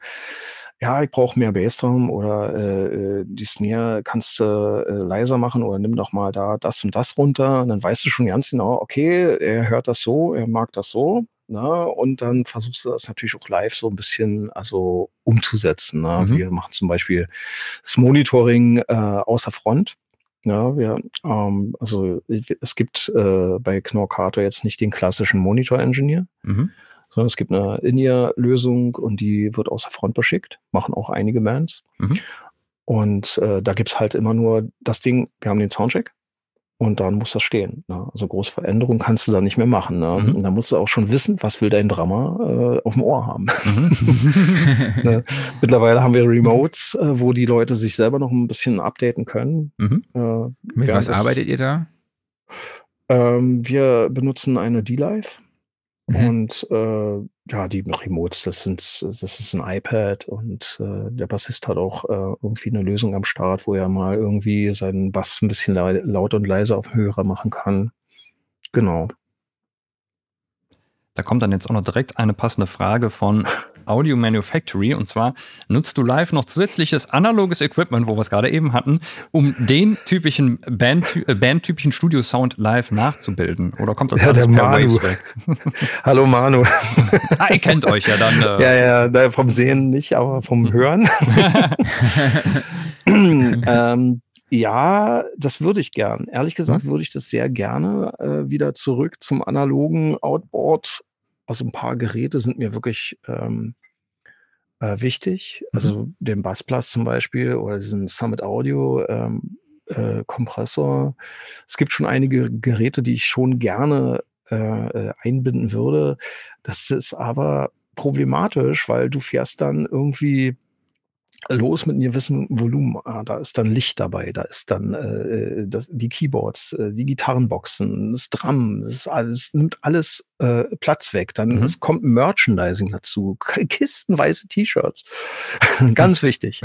ja, ich brauche mehr Bassdrum oder äh, äh, die Snare kannst du äh, leiser machen oder nimm doch mal da das und das runter. Und dann weißt du schon ganz genau, okay, er hört das so, er mag das so. Ne? Und dann versuchst du das natürlich auch live so ein bisschen also umzusetzen. Ne? Mhm. Wir machen zum Beispiel das Monitoring äh, außer Front. Ja, wir, ähm, also es gibt äh, bei Knorkator jetzt nicht den klassischen Monitor-Engineer, Mhm. Sondern es gibt eine In-Ear-Lösung und die wird außer Front beschickt, machen auch einige Bands. Mhm. Und äh, da gibt's halt immer nur das Ding, wir haben den Soundcheck und dann muss das stehen. Ne? Also große Veränderungen kannst du da nicht mehr machen. Ne? Mhm. Und da musst du auch schon wissen, was will dein Drummer äh, auf dem Ohr haben. Mhm. ne? Mittlerweile haben wir Remotes, äh, wo die Leute sich selber noch ein bisschen updaten können. Mhm. Äh, Mit was arbeitet ihr da? Ähm, wir benutzen eine D-Live. Mhm. Und äh, ja, die Remotes, das sind, das ist ein iPad und äh, der Bassist hat auch äh, irgendwie eine Lösung am Start, wo er mal irgendwie seinen Bass ein bisschen lau laut und leise auf dem Hörer machen kann. Genau. Da kommt dann jetzt auch noch direkt eine passende Frage von Audio Manufactory. Und zwar, nutzt du live noch zusätzliches analoges Equipment, wo wir es gerade eben hatten, um den typischen Band, äh, bandtypischen Studio-Sound live nachzubilden? Oder kommt das Ja, alles der per Manu. Waves weg? Hallo Manu. Ah, ihr kennt euch ja dann. Äh, ja, ja, vom Sehen nicht, aber vom Hören. ähm, ja, das würde ich gern. Ehrlich gesagt würde ich das sehr gerne äh, wieder zurück zum analogen Outboard. Also ein paar Geräte sind mir wirklich ähm, äh, wichtig. Also den Bassplus zum Beispiel oder diesen Summit Audio ähm, äh, Kompressor. Es gibt schon einige Geräte, die ich schon gerne äh, äh, einbinden würde. Das ist aber problematisch, weil du fährst dann irgendwie los mit einem gewissen Volumen. Ah, da ist dann Licht dabei, da ist dann äh, das, die Keyboards, äh, die Gitarrenboxen, das Drum, das alles, nimmt alles äh, Platz weg. Dann mhm. es kommt Merchandising dazu, kistenweise T-Shirts. Ganz wichtig.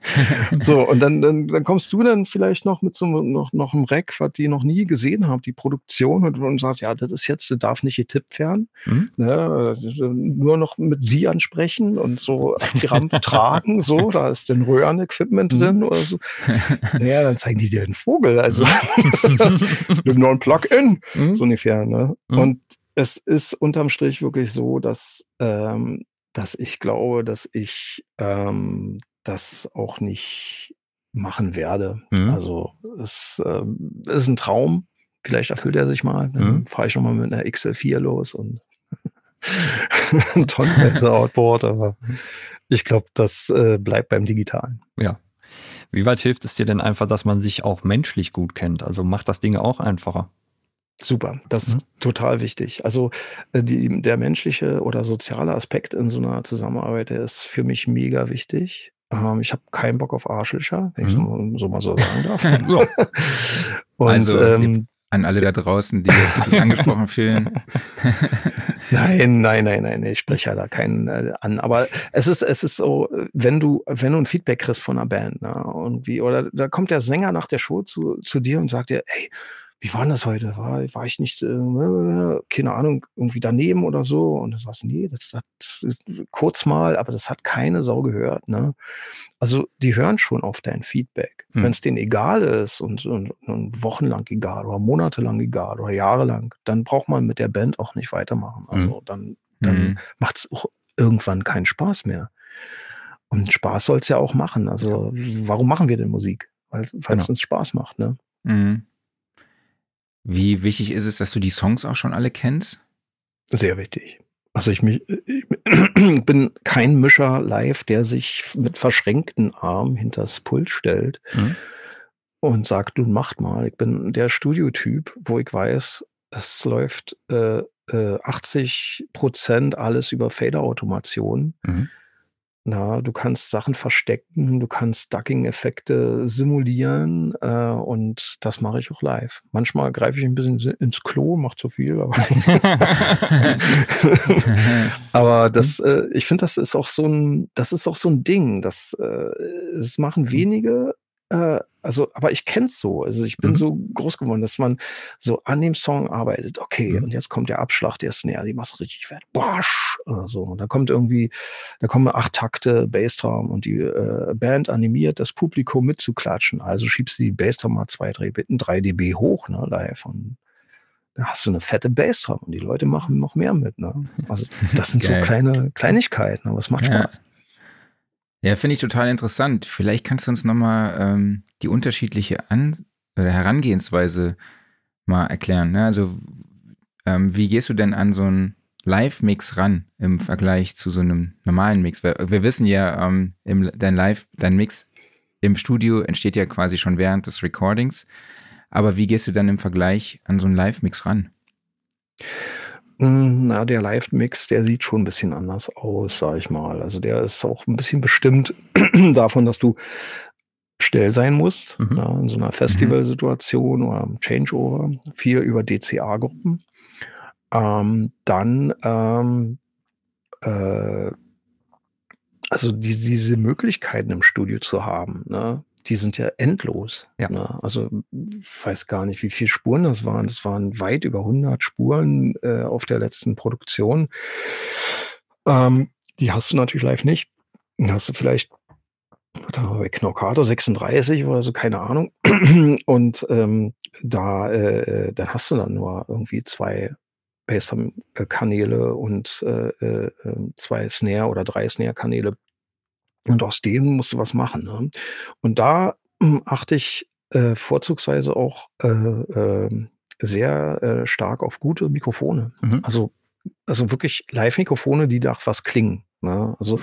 so, und dann, dann, dann kommst du dann vielleicht noch mit so noch, noch einem Rack, was die noch nie gesehen haben, die Produktion, und, und sagst, ja, das ist jetzt, darf nicht getippt werden. Mhm. Ne, nur noch mit sie ansprechen und so die Rampe tragen, so, da ist dann Röhren-Equipment mhm. drin oder so. Naja, dann zeigen die dir den Vogel. Also mit nur ein Plug-in, mhm. so ungefähr. Ne? Mhm. Und es ist unterm Strich wirklich so, dass, ähm, dass ich glaube, dass ich ähm, das auch nicht machen werde. Mhm. Also es äh, ist ein Traum. Vielleicht erfüllt er sich mal. Dann mhm. fahre ich nochmal mit einer XL4 los und ein Tonnenmesser Outboard, aber ich glaube, das äh, bleibt beim Digitalen. Ja. Wie weit hilft es dir denn einfach, dass man sich auch menschlich gut kennt? Also macht das Dinge auch einfacher? Super, das mhm. ist total wichtig. Also äh, die, der menschliche oder soziale Aspekt in so einer Zusammenarbeit, der ist für mich mega wichtig. Ähm, ich habe keinen Bock auf Arschlöcher, wenn mhm. ich so, so, mal so sagen darf. Und, also ähm, an alle da draußen, die sich angesprochen fühlen. nein, nein, nein, nein, ich spreche ja da keinen äh, an. Aber es ist, es ist so, wenn du, wenn du ein Feedback kriegst von einer Band, ne, irgendwie, oder da kommt der Sänger nach der Show zu, zu dir und sagt dir, ey, wie war das heute? War, war ich nicht, äh, keine Ahnung, irgendwie daneben oder so? Und du sagst, nee, das hat kurz mal, aber das hat keine Sau gehört. Ne? Also die hören schon auf dein Feedback. Hm. Wenn es denen egal ist und, und, und, wochenlang egal oder monatelang egal oder jahrelang, dann braucht man mit der Band auch nicht weitermachen. Hm. Also hm. dann, dann hm. macht es auch irgendwann keinen Spaß mehr. Und Spaß soll es ja auch machen. Also warum machen wir denn Musik? Weil es genau. uns Spaß macht, ne? Mhm. Wie wichtig ist es, dass du die Songs auch schon alle kennst? Sehr wichtig. Also ich, mich, ich bin kein Mischer live, der sich mit verschränkten Armen hinters Pult stellt mhm. und sagt, du macht mal. Ich bin der Studiotyp, wo ich weiß, es läuft äh, äh, 80 Prozent alles über Fader-Automation. Mhm. Na, du kannst Sachen verstecken, du kannst Ducking-Effekte simulieren äh, und das mache ich auch live. Manchmal greife ich ein bisschen ins Klo, macht zu viel, aber, aber das, äh, ich finde, das ist auch so ein, das ist auch so ein Ding. Das, äh, das machen mhm. wenige äh, also, aber ich kenne es so. Also ich bin mhm. so groß geworden, dass man so an dem Song arbeitet. Okay, mhm. und jetzt kommt der Abschlag, der Snare, die machst richtig fett. Bosch! Oder so. Und da kommt irgendwie, da kommen acht Takte Bassdrum und die äh, Band animiert, das Publikum mitzuklatschen. Also schiebst du die Bassdrum mal zwei, drei, drei dB hoch, ne, live. Und da hast du eine fette Bassdrum und die Leute machen noch mehr mit. Ne? Also das sind so kleine Kleinigkeiten, aber es macht ja. Spaß. Ja, finde ich total interessant. Vielleicht kannst du uns nochmal ähm, die unterschiedliche An oder Herangehensweise mal erklären. Ne? Also, ähm, wie gehst du denn an so einen Live-Mix ran im Vergleich zu so einem normalen Mix? Wir, wir wissen ja, ähm, im, dein Live, dein Mix im Studio entsteht ja quasi schon während des Recordings. Aber wie gehst du dann im Vergleich an so einen Live-Mix ran? Hm, na, der Live-Mix, der sieht schon ein bisschen anders aus, sag ich mal. Also der ist auch ein bisschen bestimmt davon, dass du schnell sein musst, mhm. ja, in so einer mhm. Festivalsituation mhm. oder Changeover, viel über DCA-Gruppen. Ähm, dann ähm, äh, also die, diese Möglichkeiten im Studio zu haben, ne? Die sind ja endlos. Ja. Ne? Also ich weiß gar nicht, wie viele Spuren das waren. Das waren weit über 100 Spuren äh, auf der letzten Produktion. Ähm, die hast du natürlich live nicht. Dann hast du vielleicht bei Knockato 36 oder so, keine Ahnung. Und ähm, da äh, dann hast du dann nur irgendwie zwei Bassdrum-Kanäle und äh, äh, ähm, zwei Snare oder drei Snare-Kanäle und aus denen musst du was machen. Ne? Und da hm, achte ich äh, vorzugsweise auch äh, äh, sehr stark auf gute Mikrofone. Mhm. Also, also wirklich Live-Mikrofone, die nach was klingen. Ne? Also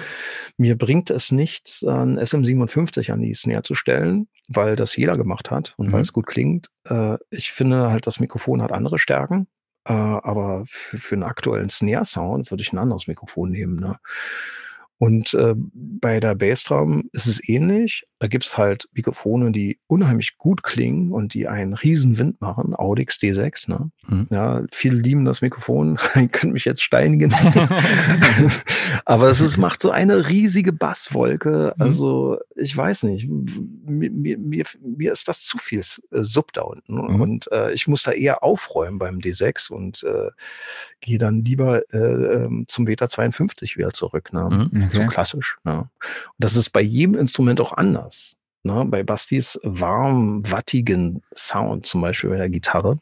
mir bringt es nichts, ein SM57 an die Snare zu stellen, weil das jeder gemacht hat und mhm. weil es gut klingt. Äh, ich finde halt, das Mikrofon hat andere Stärken. Äh, aber für, für einen aktuellen Snare-Sound würde ich ein anderes Mikrofon nehmen. Ne? Und äh, bei der Bassdrum ist es ähnlich. Da gibt es halt Mikrofone, die unheimlich gut klingen und die einen riesen Wind machen. Audix D6, ne? Mhm. Ja, viele lieben das Mikrofon. Ihr könnt mich jetzt steinigen. Aber es ist, macht so eine riesige Basswolke. Mhm. Also, ich weiß nicht. Mir, mir, mir ist das zu viel äh, Sub da unten. Mhm. Und äh, ich muss da eher aufräumen beim D6 und äh, gehe dann lieber äh, ähm, zum Beta 52 wieder zurück. Ne? Mhm. Okay. So klassisch. Ne? Und das ist bei jedem Instrument auch anders. Ne? Bei Bastis warm, wattigen Sound, zum Beispiel bei der Gitarre,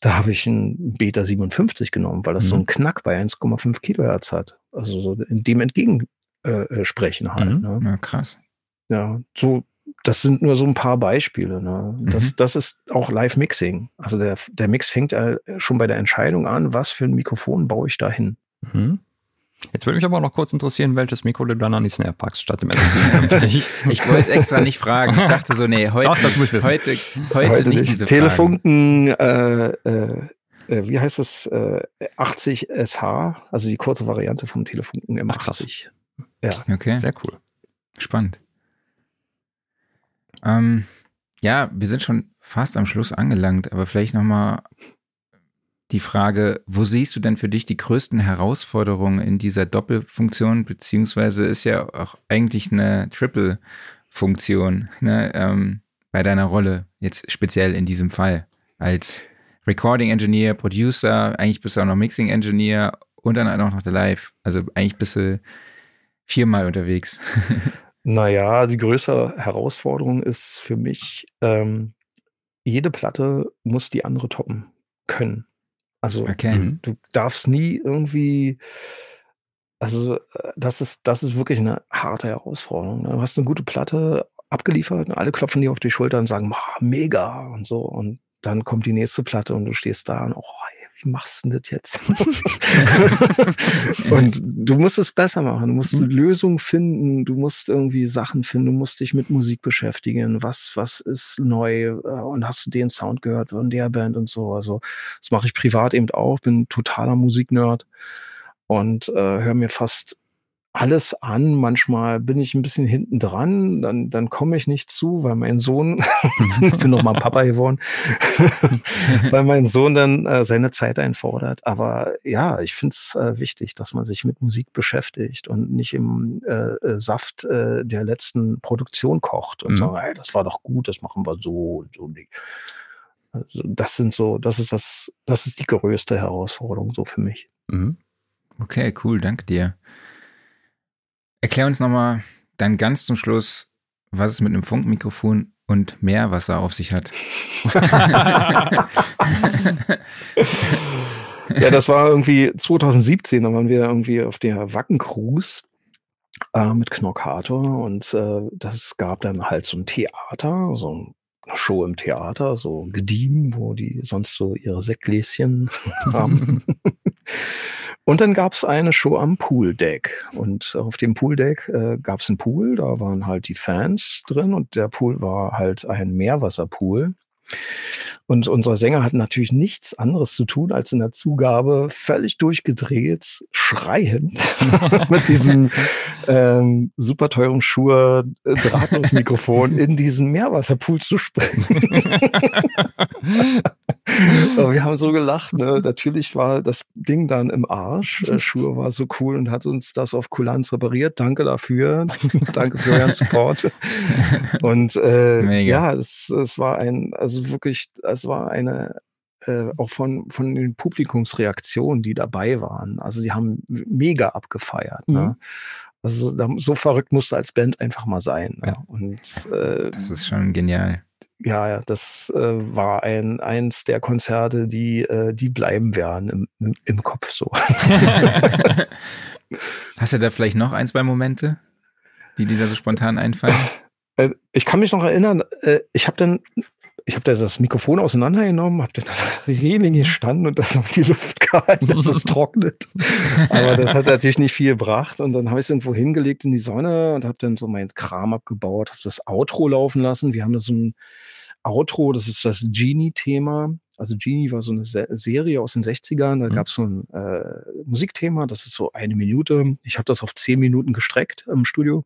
da habe ich einen Beta 57 genommen, weil das mhm. so einen Knack bei 1,5 Kilohertz hat. Also so in dem entgegensprechen äh, halt. Mhm. Ne? Ja, krass. Ja, so, das sind nur so ein paar Beispiele. Ne? Das, mhm. das ist auch Live-Mixing. Also der, der Mix fängt äh, schon bei der Entscheidung an, was für ein Mikrofon baue ich da hin. Mhm. Jetzt würde mich aber noch kurz interessieren, welches Mikro du dann an die Snare packst statt dem LM57. ich wollte es extra nicht fragen. Ich dachte so, nee, heute, Doch, das muss ich wissen. heute, heute, heute nicht, nicht diese Telefunken, äh, äh, äh, wie heißt es, äh, 80 SH, also die kurze Variante vom Telefunken M80. Ach, ja. Okay. Sehr cool. Spannend. Ähm, ja, wir sind schon fast am Schluss angelangt, aber vielleicht nochmal die Frage, wo siehst du denn für dich die größten Herausforderungen in dieser Doppelfunktion, beziehungsweise ist ja auch eigentlich eine Triple-Funktion ne, ähm, bei deiner Rolle, jetzt speziell in diesem Fall, als Recording Engineer, Producer, eigentlich bist du auch noch Mixing Engineer und dann auch noch der Live. Also eigentlich bist du viermal unterwegs. naja, die größte Herausforderung ist für mich, ähm, jede Platte muss die andere toppen können. Also okay. Mhm. du darfst nie irgendwie, also äh, das ist, das ist wirklich eine harte Herausforderung. Ne? Du hast eine gute Platte abgeliefert und alle klopfen dir auf die Schulter und sagen, mega und so. Und dann kommt die nächste Platte und du stehst da und oh, wie machst du das jetzt? und du musst es besser machen. Du musst mhm. Lösungen finden. Du musst irgendwie Sachen finden. Du musst dich mit Musik beschäftigen. Was, was ist neu? Äh, und hast du den Sound gehört von der Band und so? Also, das mache ich privat eben auch. Bin totaler Musiknerd und äh, höre mir fast alles an. Manchmal bin ich ein bisschen hinten dran, dann, dann komme ich nicht zu, weil mein Sohn, ich bin noch mal Papa geworden, weil mein Sohn dann äh, seine Zeit einfordert. Aber ja, ich finde es äh, wichtig, dass man sich mit Musik beschäftigt und nicht im äh, äh Saft äh, der letzten Produktion kocht und mhm. sagt, hey, das war doch gut, das machen wir so und so. Also das sind so, das ist das, das ist die größte Herausforderung so für mich. Mhm. Okay, cool, danke dir. Erklär uns nochmal dann ganz zum Schluss, was es mit einem Funkmikrofon und Meerwasser auf sich hat. ja, das war irgendwie 2017, da waren wir irgendwie auf der Wacken Cruise äh, mit Knockator und äh, das gab dann halt so ein Theater, so eine Show im Theater, so gediegen, wo die sonst so ihre Sektgläschen haben. Und dann gab es eine Show am Pooldeck. Und auf dem Pooldeck äh, gab es einen Pool, da waren halt die Fans drin und der Pool war halt ein Meerwasserpool. Und unser Sänger hat natürlich nichts anderes zu tun, als in der Zugabe völlig durchgedreht, schreiend mit diesem ähm, super teuren Schuhe äh, Drahtlosmikrofon in diesen Meerwasserpool zu springen. Wir haben so gelacht. Ne? Natürlich war das Ding dann im Arsch. Äh, Schuhe war so cool und hat uns das auf Kulanz repariert. Danke dafür. Danke für euren Support. Und äh, ja, es, es war ein, also wirklich, es war eine äh, auch von, von den Publikumsreaktionen, die dabei waren. Also die haben mega abgefeiert. Ne? Mhm. Ne? Also so verrückt musst du als Band einfach mal sein. Ne? Ja. Und äh, das ist schon genial. Ja, das äh, war ein eins der Konzerte, die äh, die bleiben werden im, im Kopf so. Hast du da vielleicht noch ein, zwei Momente, die dir da so spontan einfallen? Äh, ich kann mich noch erinnern, äh, ich habe dann ich habe da das Mikrofon auseinandergenommen, habe dann an der Reling gestanden und das auf die Luft gehalten, dass es trocknet. Aber das hat natürlich nicht viel gebracht. Und dann habe ich es irgendwo hingelegt in die Sonne und habe dann so meinen Kram abgebaut, habe das Outro laufen lassen. Wir haben da so ein Outro, das ist das Genie-Thema. Also Genie war so eine Se Serie aus den 60ern. Da Mhm. gab es so ein äh, Musikthema, das ist so eine Minute. Ich habe das auf zehn Minuten gestreckt im Studio.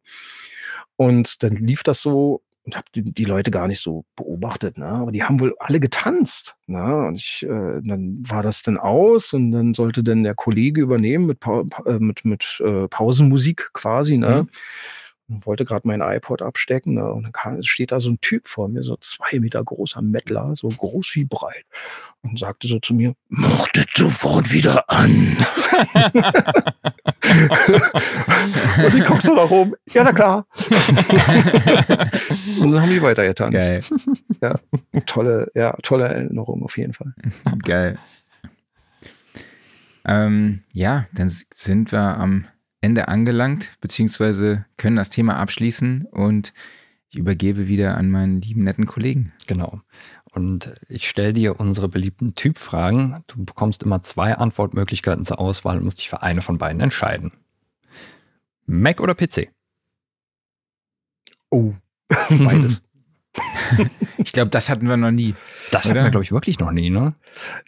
Und dann lief das so und habe die, die Leute gar nicht so beobachtet, ne? Aber die haben wohl alle getanzt, ne? Und ich, äh, dann war das dann aus und dann sollte dann der Kollege übernehmen mit, Pa- äh, mit, mit äh, Pausenmusik quasi, ne? Mhm. Und wollte gerade mein iPod abstecken, ne? Und dann kam, steht da so ein Typ vor mir, so zwei Meter großer Mettler, so groß wie breit, und sagte so zu mir, mach das sofort wieder an. und ich guck so nach oben, ja, na klar. und dann haben die weiter getanzt. Geil. Tolle, ja, tolle Erinnerung auf jeden Fall. Geil. Ähm, ja, dann sind wir am Ende angelangt, beziehungsweise können das Thema abschließen und ich übergebe wieder an meinen lieben netten Kollegen. Genau. Und ich stelle dir unsere beliebten Typfragen. Du bekommst immer zwei Antwortmöglichkeiten zur Auswahl und musst dich für eine von beiden entscheiden. Mac oder PC? Oh, beides. Ich glaube, das hatten wir noch nie. Das hatten Oder? wir, glaube ich, wirklich noch nie, ne?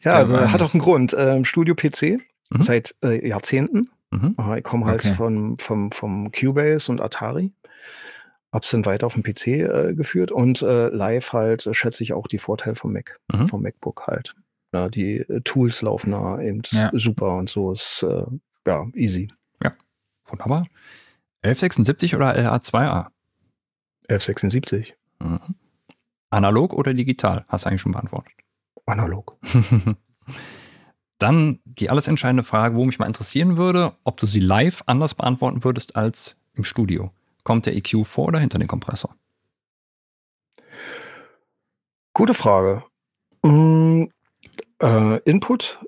Ja, Ja, das hat auch einen Grund. Ähm, Studio PC Mhm. seit äh, Jahrzehnten. Mhm. Äh, Ich komme halt Okay. von, vom, vom Cubase und Atari. Hab's dann weiter auf dem PC äh, geführt und äh, live halt äh, schätze ich auch die Vorteile vom Mac, Mhm. vom MacBook halt. Ja, die äh, Tools laufen da eben Ja. super und so ist äh, ja easy. Wunderbar. 1176 oder LA2A? 1176, Mhm. Analog oder digital? Hast du eigentlich schon beantwortet. analog. Dann die alles entscheidende Frage, wo mich mal interessieren würde, ob du sie live anders beantworten würdest als im Studio. Kommt der EQ vor oder hinter den Kompressor? Gute Frage. Mm, äh, Input.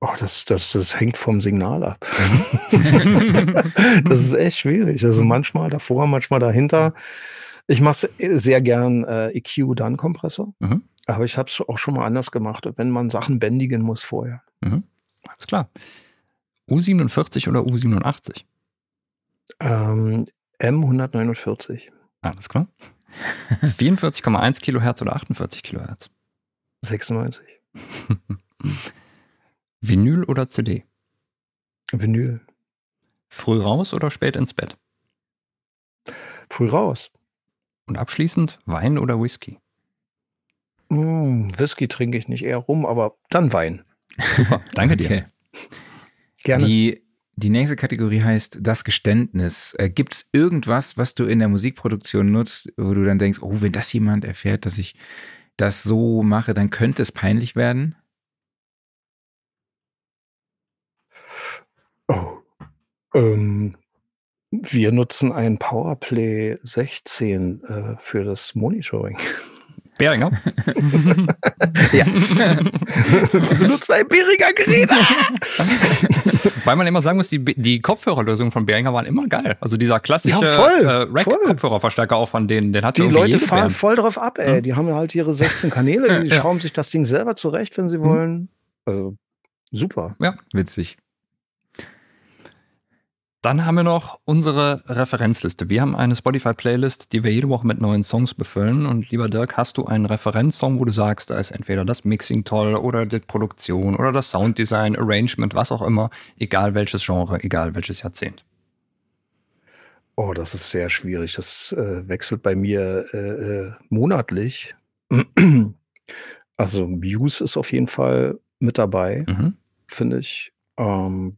Oh, das, das, das hängt vom Signal ab. das ist echt schwierig. Also manchmal davor, manchmal dahinter. Ich mache sehr gern äh, EQ, dann Kompressor. Mhm. Aber ich habe es auch schon mal anders gemacht, wenn man Sachen bändigen muss vorher. Alles klar. U47 oder U87? Ähm, M149, Alles klar. 44,1 Kilohertz oder 48 Kilohertz? 96. Vinyl oder CD? Vinyl. Früh raus oder spät ins Bett? Früh raus. Und abschließend Wein oder Whisky? Mm, Whisky trinke ich nicht eher rum, aber dann Wein. Super, danke dir. Okay. Gerne. Die, die nächste Kategorie heißt das Geständnis. Äh, Gibt es irgendwas, was du in der Musikproduktion nutzt, wo du dann denkst, oh, wenn das jemand erfährt, dass ich das so mache, dann könnte es peinlich werden? Oh. Ähm, wir nutzen ein Powerplay 16 äh, für das Monitoring. Beringer? Ja. wir benutzen ein Beringer Gerät. Weil man immer sagen muss, die, die Kopfhörerlösungen von Behringer waren immer geil. Also dieser klassische Ja, äh. Rack-Kopfhörerverstärker auch von denen, den hat Die Leute fahren Band. voll drauf ab, ey. Ja. Die haben halt ihre 16 Kanäle, die Ja. schrauben sich das Ding selber zurecht, wenn sie Mhm. wollen. Also super. Witzig. Dann haben wir noch unsere Referenzliste. Wir haben eine Spotify-Playlist, die wir jede Woche mit neuen Songs befüllen. Und lieber Dirk, hast du einen Referenzsong, wo du sagst, da ist entweder das Mixing toll oder die Produktion oder das Sounddesign, Arrangement, was auch immer, egal welches Genre, egal welches Jahrzehnt. Oh, das ist sehr schwierig. Das äh, wechselt bei mir äh, äh, monatlich. Also Muse ist auf jeden Fall mit dabei, Mhm. finde ich. Ähm,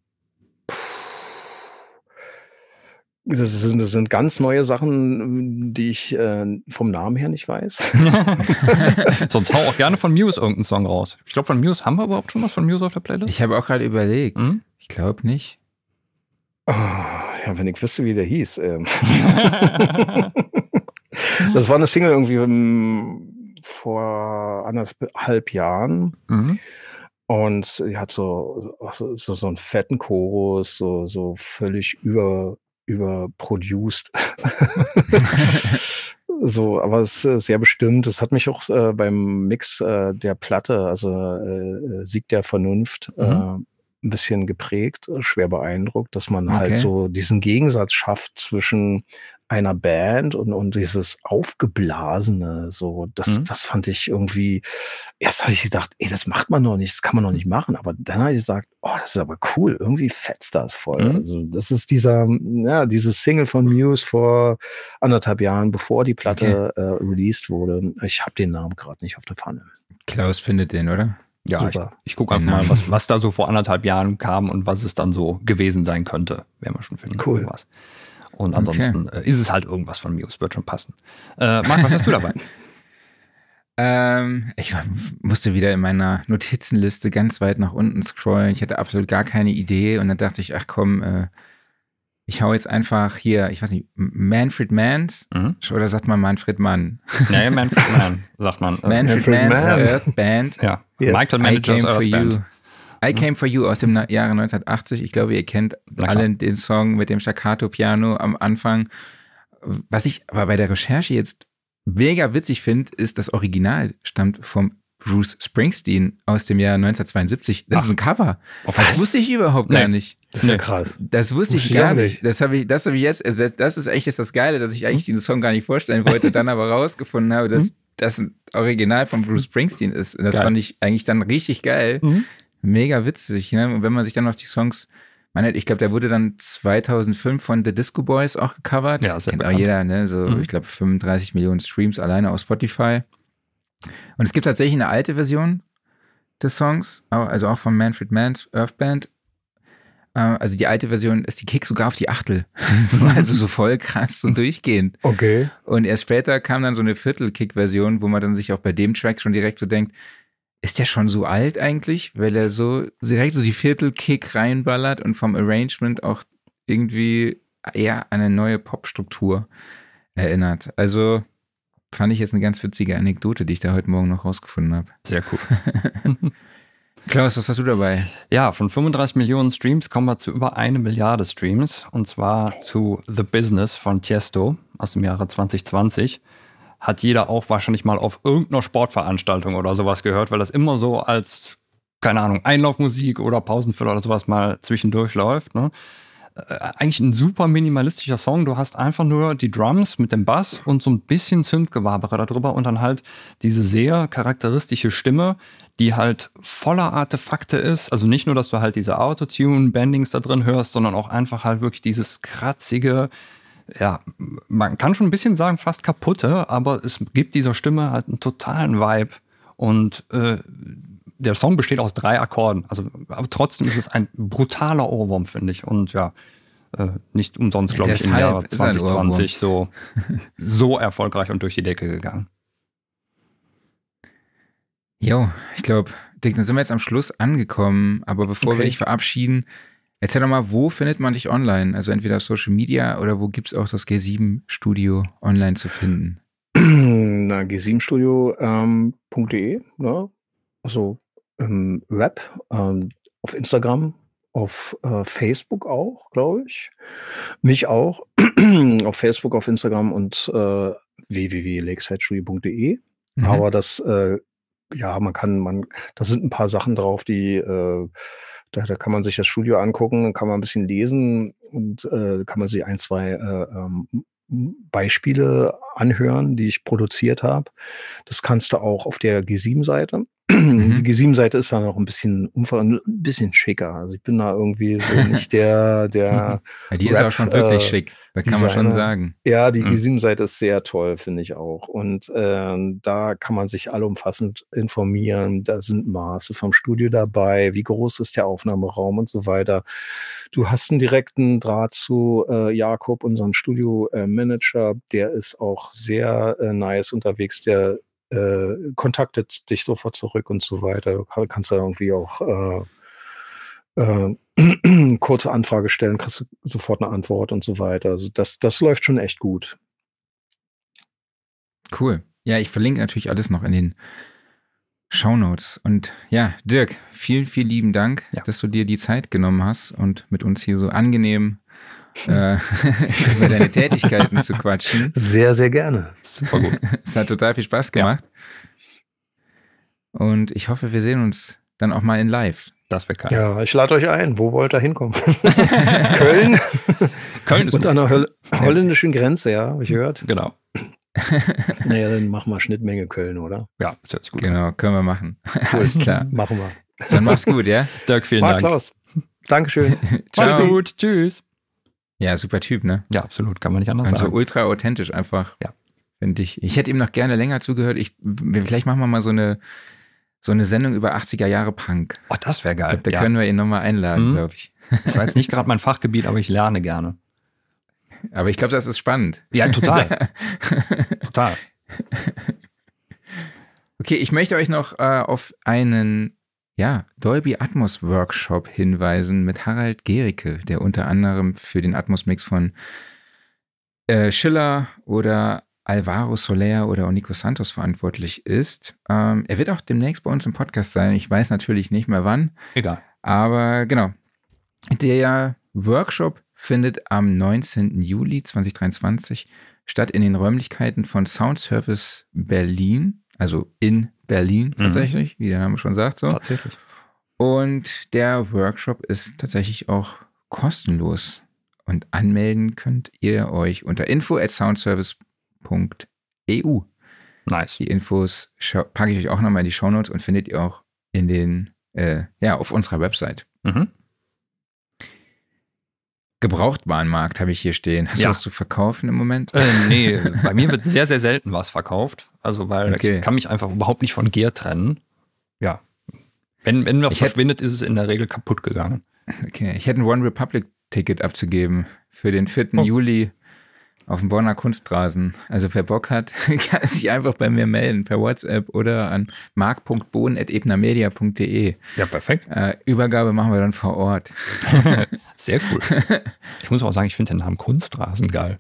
das sind, das sind ganz neue Sachen, die ich äh, vom Namen her nicht weiß. Sonst hau auch gerne von Muse irgendeinen Song raus. Ich glaube, von Muse haben wir überhaupt schon was von Muse auf der Playlist? Ich habe auch gerade überlegt. Mhm. Ich glaube nicht. Ah, ja, wenn ich wüsste, wie der hieß. Ähm. das war eine Single irgendwie ähm, vor anderthalb Jahren. Mhm. Und sie hat so, so, so, so einen fetten Chorus, so, so völlig über, überproduced. so, aber es ist sehr bestimmt. Es hat mich auch äh, beim Mix äh, der Platte, also äh, Sieg der Vernunft, Mhm. ein bisschen geprägt, schwer beeindruckt, dass man halt so diesen Gegensatz schafft zwischen einer Band und, und dieses Aufgeblasene, so, das, mhm. das fand ich irgendwie, erst habe ich gedacht, ey, das macht man noch nicht, das kann man noch nicht machen, aber dann habe ich gesagt, oh, das ist aber cool, irgendwie fetzt das voll. Mhm. Also, das ist dieser, ja, dieses Single von Muse vor anderthalb Jahren, bevor die Platte okay. äh, released wurde. Ich habe den Namen gerade nicht auf der Pfanne. Klaus findet den, oder? Ja, Super. ich, ich gucke einfach mal, was, was da so vor anderthalb Jahren kam und was es dann so gewesen sein könnte. Werden wir schon finden. Cool. Was. Und ansonsten okay. äh, ist es halt irgendwas von mir. Es wird schon passen. Äh, Marc, was hast du dabei? Ähm, ich musste wieder in meiner Notizenliste ganz weit nach unten scrollen. Ich hatte absolut gar keine Idee und dann dachte ich, ach komm, äh, ich hau jetzt einfach hier, ich weiß nicht, Manfred Mans mhm. oder sagt man Manfred Mann? Nee, Manfred Mann, sagt man. Manfred, Manfred Mann's Man. Earth Band. Ja, yes. Michael Managers Earth Band. I Came For You aus dem Jahre 1980. Ich glaube, ihr kennt alle den Song mit dem Staccato-Piano am Anfang. Was ich aber bei der Recherche jetzt mega witzig finde, ist, das Original stammt vom Bruce Springsteen aus dem Jahr 1972. Das Ach, ist ein Cover. Was? Das wusste ich überhaupt nee, gar nicht. Das ist ja krass. Das wusste ich gar nicht. Das habe ich, das habe ich jetzt, also das ist echt das Geile, dass ich eigentlich diesen Song gar nicht vorstellen wollte, dann aber rausgefunden habe, dass hm? das ein Original von Bruce Springsteen ist. Und das geil. fand ich eigentlich dann richtig geil. Mhm mega witzig. Ne? Und wenn man sich dann noch die Songs, man ich glaube, der wurde dann 2005 von The Disco Boys auch gecovert. Ja, sehr Kennt auch jeder, ne? So, mhm. ich glaube, 35 Millionen Streams alleine auf Spotify. Und es gibt tatsächlich eine alte Version des Songs, also auch von Manfred Mann's Earth Band. Äh, also die alte Version ist die Kick sogar auf die Achtel. also so voll krass und durchgehend. Okay. Und erst später kam dann so eine Viertel-Kick-Version, wo man dann sich auch bei dem Track schon direkt so denkt, ist der schon so alt eigentlich, weil er so direkt so die Viertelkick reinballert und vom Arrangement auch irgendwie eher an eine neue Popstruktur erinnert. Also fand ich jetzt eine ganz witzige Anekdote, die ich da heute Morgen noch rausgefunden habe. Sehr cool. Klaus, was hast du dabei? Ja, von 35 Millionen Streams kommen wir zu über eine Milliarde Streams und zwar zu The Business von Tiesto aus dem Jahre 2020 hat jeder auch wahrscheinlich mal auf irgendeiner Sportveranstaltung oder sowas gehört, weil das immer so als, keine Ahnung, Einlaufmusik oder Pausenfüller oder sowas mal zwischendurch läuft. Ne? Äh, eigentlich ein super minimalistischer Song. Du hast einfach nur die Drums mit dem Bass und so ein bisschen Zündgewabere darüber und dann halt diese sehr charakteristische Stimme, die halt voller Artefakte ist. Also nicht nur, dass du halt diese Autotune-Bendings da drin hörst, sondern auch einfach halt wirklich dieses kratzige, ja, man kann schon ein bisschen sagen, fast kaputte, aber es gibt dieser Stimme halt einen totalen Vibe. Und äh, der Song besteht aus drei Akkorden. Also, aber trotzdem ist es ein brutaler Ohrwurm, finde ich. Und ja, äh, nicht umsonst, glaube ich, im Jahr 2020 so, so erfolgreich und durch die Decke gegangen. Jo, ich glaube, Dick, dann sind wir jetzt am Schluss angekommen. Aber bevor okay. wir dich verabschieden, Erzähl doch mal, wo findet man dich online? Also entweder auf Social Media oder wo gibt es auch das G7-Studio online zu finden? Na, g7studio.de, ähm, ne? also im Web, ähm, auf Instagram, auf äh, Facebook auch, glaube ich. Mich auch. auf Facebook, auf Instagram und äh, www.lakesidestudio.de. Mhm. Aber das, äh, ja, man kann, man, da sind ein paar Sachen drauf, die äh, da, da kann man sich das Studio angucken, kann man ein bisschen lesen und äh, kann man sich ein, zwei äh, ähm, Beispiele anhören, die ich produziert habe. Das kannst du auch auf der G7-Seite. Mhm. Die G7-Seite ist dann noch ein bisschen ein bisschen schicker. Also ich bin da irgendwie so nicht der, der. Ja, die Rap, ist auch schon wirklich äh, schick. Das kann man schon sagen. Ja, die mhm. G7-Seite ist sehr toll, finde ich auch. Und äh, da kann man sich allumfassend informieren. Da sind Maße vom Studio dabei, wie groß ist der Aufnahmeraum und so weiter. Du hast einen direkten Draht zu äh, Jakob, unserem Studio-Manager. Der ist auch sehr äh, nice unterwegs. Der äh, kontaktet dich sofort zurück und so weiter. Du kannst da irgendwie auch äh, äh, kurze Anfrage stellen, kriegst du sofort eine Antwort und so weiter. Also das, das läuft schon echt gut. Cool. Ja, ich verlinke natürlich alles noch in den Shownotes. Und ja, Dirk, vielen, vielen lieben Dank, ja. dass du dir die Zeit genommen hast und mit uns hier so angenehm äh, über deine Tätigkeiten zu quatschen. Sehr, sehr gerne. Super gut. es hat total viel Spaß gemacht. Ja. Und ich hoffe, wir sehen uns dann auch mal in live Das wäre geil. Ja, ich lade euch ein. Wo wollt ihr hinkommen? Köln? Köln ist Und an der Holl holländischen Grenze, ja, habe ich gehört. Genau. Naja, dann machen wir Schnittmenge Köln, oder? Ja, das hört sich gut an. Genau, können wir machen. Alles klar. Machen wir. Dann mach's gut, ja? Dirk, vielen Marc Dank. Klaus. Dankeschön. Mach's Ciao. gut. Tschüss. Ja, super Typ, ne? Ja, absolut. Kann man nicht anders Und so sagen. ultra authentisch einfach. Ja. Finde ich. Ich hätte ihm noch gerne länger zugehört. Ich, vielleicht machen wir mal so eine, so eine Sendung über 80er Jahre Punk. Oh, das wäre geil. Da ja. können wir ihn nochmal einladen, Mhm. glaube ich. Das war jetzt nicht gerade mein Fachgebiet, aber ich lerne gerne. Aber ich glaube, das ist spannend. Ja, total. total. Okay, ich möchte euch noch äh, auf einen ja, Dolby Atmos Workshop hinweisen mit Harald Gericke, der unter anderem für den Atmos Mix von äh, Schiller oder Alvaro Soler oder auch Nico Santos verantwortlich ist. Ähm, er wird auch demnächst bei uns im Podcast sein. Ich weiß natürlich nicht mehr wann, Egal. aber genau. Der Workshop findet am 19. Juli 2023 statt in den Räumlichkeiten von Sound Service Berlin, also in Berlin tatsächlich, wie der Name schon sagt. So. Tatsächlich. Und der Workshop ist tatsächlich auch kostenlos. Und anmelden könnt ihr euch unter info at soundservice.eu. Nice. Die Infos packe ich euch auch nochmal in die Shownotes und findet ihr auch in den, äh, ja, auf unserer Website. Mhm. Gebrauchtwarenmarkt habe ich hier stehen. Hast Ja. du was zu verkaufen im Moment? Äh, nee, bei mir wird sehr, sehr selten was verkauft. Also, weil Okay. ich kann mich einfach überhaupt nicht von Gear trennen. Ja. Wenn, wenn was Ich verschwindet, ist es in der Regel kaputt gegangen. Okay, ich hätte ein One Republic Ticket abzugeben für den 4. Oh. Juli auf dem Bonner Kunstrasen. Also wer Bock hat, kann sich einfach bei mir melden per WhatsApp oder an mark.bohn.ebnermedia.de. Ja, perfekt. Äh, Übergabe machen wir dann vor Ort. Sehr cool. Ich muss auch sagen, ich finde den Namen Kunstrasen geil.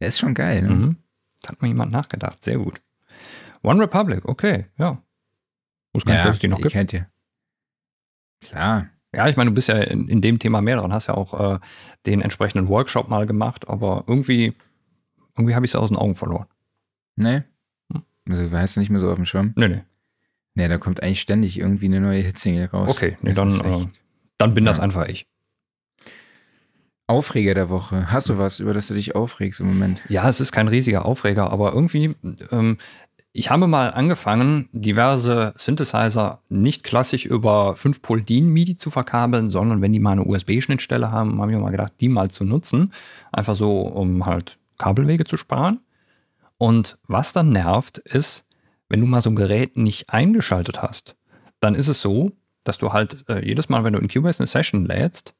Der ist schon geil, ne? Mhm. Da hat mal jemand nachgedacht. Sehr gut. One Republic, okay, ja. Muss gar nicht, dass es die noch gibt. kennt ihr. Klar. Ja, ich meine, du bist ja in, in dem Thema mehr dran, hast ja auch äh, den entsprechenden Workshop mal gemacht, aber irgendwie, irgendwie habe ich es aus den Augen verloren. Ne? Hm. Also weißt du nicht mehr so auf dem Schirm? Nee, nee. Ne, da kommt eigentlich ständig irgendwie eine neue Hitsingle raus. Okay, nee, Das dann, äh, dann bin das Ja. einfach ich. Aufreger der Woche. Hast du was, über das du dich aufregst im Moment? Ja, es ist kein riesiger Aufreger, aber irgendwie, ähm, ich habe mal angefangen, diverse Synthesizer nicht klassisch über 5-Pol-DIN-MIDI zu verkabeln, sondern wenn die mal eine USB-Schnittstelle haben, habe ich mir mal gedacht, die mal zu nutzen. Einfach so, um halt Kabelwege zu sparen. Und was dann nervt, ist, wenn du mal so ein Gerät nicht eingeschaltet hast, dann ist es so, dass du halt äh, jedes Mal, wenn du in Cubase eine Session lädst,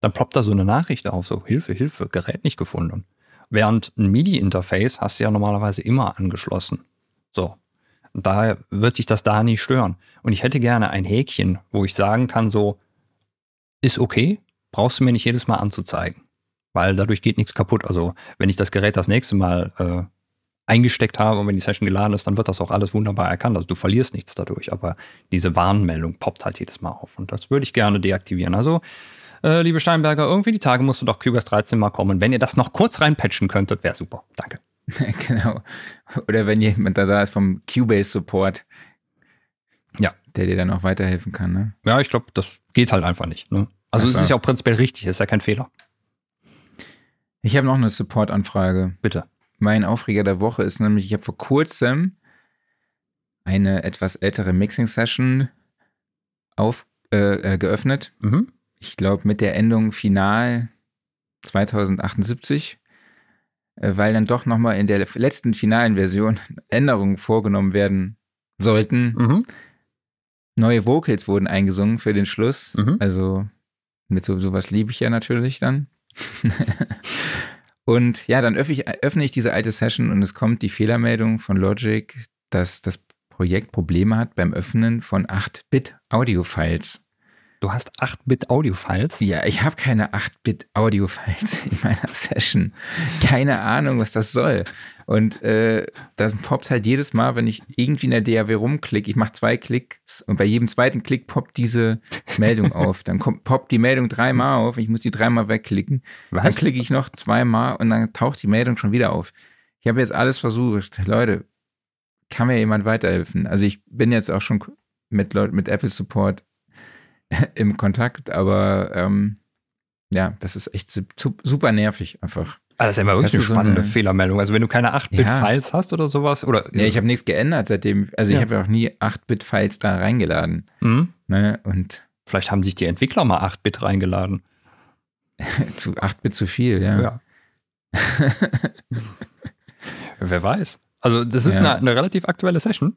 dann ploppt da so eine Nachricht auf, so Hilfe, Hilfe, Gerät nicht gefunden. Während ein MIDI-Interface hast du ja normalerweise immer angeschlossen. So. Und daher wird dich das da nie stören. Und ich hätte gerne ein Häkchen, wo ich sagen kann, so, ist okay, brauchst du mir nicht jedes Mal anzuzeigen. Weil dadurch geht nichts kaputt. Also, wenn ich das Gerät das nächste Mal äh, eingesteckt habe und wenn die Session geladen ist, dann wird das auch alles wunderbar erkannt. Also du verlierst nichts dadurch, aber diese Warnmeldung poppt halt jedes Mal auf. Und das würde ich gerne deaktivieren. Also, äh, liebe Steinberger, irgendwie die Tage musste doch Cubase 13 mal kommen. Wenn ihr das noch kurz reinpatchen könntet, wäre super. Danke. genau. Oder wenn jemand da ist vom Cubase Support. Ja. Der dir dann auch weiterhelfen kann, ne? Ja, ich glaube, das geht halt einfach nicht. Ne? Also es ist ja auch prinzipiell richtig, ist ja kein Fehler. Ich habe noch eine Support-Anfrage. Bitte. Mein Aufreger der Woche ist nämlich, ich habe vor kurzem eine etwas ältere Mixing-Session auf, äh, äh, geöffnet. Mhm. Ich glaube mit der Endung Final 2078, äh, weil dann doch nochmal in der letzten finalen Version Änderungen vorgenommen werden sollten. Mhm. Neue Vocals wurden eingesungen für den Schluss. Mhm. Also mit so sowas liebe ich ja natürlich dann. und ja, dann öffne ich, öffne ich diese alte Session und es kommt die Fehlermeldung von Logic, dass das Projekt Probleme hat beim Öffnen von 8-Bit-Audio-Files. Du hast 8-Bit-Audio-Files. Ja, ich habe keine 8-Bit-Audio-Files in meiner Session. Keine Ahnung, was das soll. Und äh, das poppt halt jedes Mal, wenn ich irgendwie in der DAW rumklicke. Ich mache zwei Klicks und bei jedem zweiten Klick poppt diese Meldung auf. Dann kommt, poppt die Meldung dreimal auf. Ich muss die dreimal wegklicken. Dann Was? klicke ich noch zweimal und dann taucht die Meldung schon wieder auf. Ich habe jetzt alles versucht. Leute, kann mir jemand weiterhelfen? Also ich bin jetzt auch schon mit, Leut- mit Apple Support im Kontakt, aber ähm, ja, das ist echt super nervig einfach. Ah, das ist immer wirklich das eine spannende so eine, Fehlermeldung. Also wenn du keine 8-Bit-Files ja. hast oder sowas, oder. Ja, ich habe nichts geändert seitdem. Also ja. ich habe ja auch nie 8-Bit-Files da reingeladen. Mhm. Ne? Und Vielleicht haben sich die Entwickler mal 8-Bit reingeladen. zu 8-Bit zu viel, ja. ja. Wer weiß. Also, das ist ja. eine, eine, relativ aktuelle Session.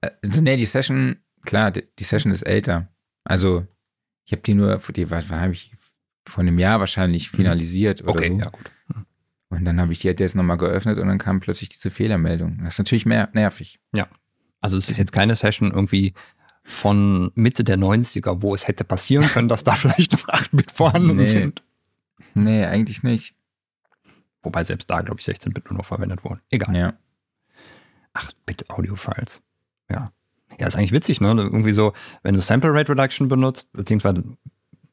Also, nee, die Session, klar, die, die Session ist älter. Also, ich habe die nur, die war, war habe ich vor einem Jahr wahrscheinlich mhm. finalisiert oder okay, so. ja, gut. Mhm. Und dann habe ich die halt jetzt nochmal geöffnet und dann kam plötzlich diese Fehlermeldung. Das ist natürlich mehr nervig. Ja. Also es ist jetzt keine Session irgendwie von Mitte der 90er, wo es hätte passieren können, dass da vielleicht noch 8-Bit vorhanden nee. sind. Nee, eigentlich nicht. Wobei selbst da, glaube ich, 16-Bit nur noch verwendet wurden. Egal. Ja. 8-Bit Audio-Files. Ja. Ja, ist eigentlich witzig, ne? Irgendwie so, wenn du Sample Rate Reduction benutzt, beziehungsweise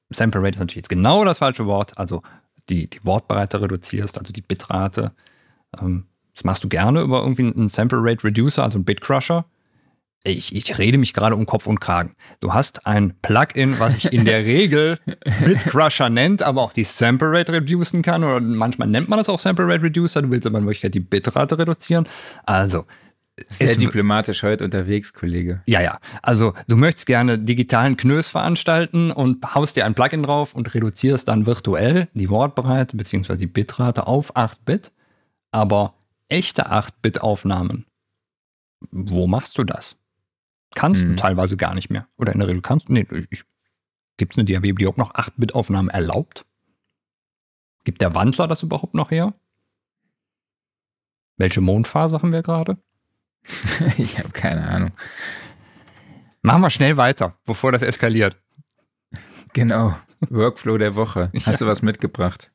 Sample Rate ist natürlich jetzt genau das falsche Wort, also die, die Wortbreite reduzierst, also die Bitrate. Ähm, das machst du gerne über irgendwie einen Sample Rate Reducer, also einen Bit Crusher ich, ich rede mich gerade um Kopf und Kragen. Du hast ein Plugin, was sich in der Regel Bitcrusher nennt, aber auch die Sample Rate reducen kann. Oder manchmal nennt man das auch Sample Rate Reducer. Du willst aber in Wirklichkeit die Bitrate reduzieren. Also. Sehr diplomatisch heute unterwegs, Kollege. Ja, ja. Also, du möchtest gerne digitalen Knös veranstalten und haust dir ein Plugin drauf und reduzierst dann virtuell die Wortbreite bzw. die Bitrate auf 8-Bit. Aber echte 8-Bit-Aufnahmen, wo machst du das? Kannst mhm. du teilweise gar nicht mehr. Oder in der Regel kannst du. Nee, gibt es eine DAW, die auch noch 8-Bit-Aufnahmen erlaubt? Gibt der Wandler das überhaupt noch her? Welche Mondphase haben wir gerade? ich habe keine Ahnung. Machen wir schnell weiter, bevor das eskaliert. Genau. Workflow der Woche. Hast ja. du was mitgebracht?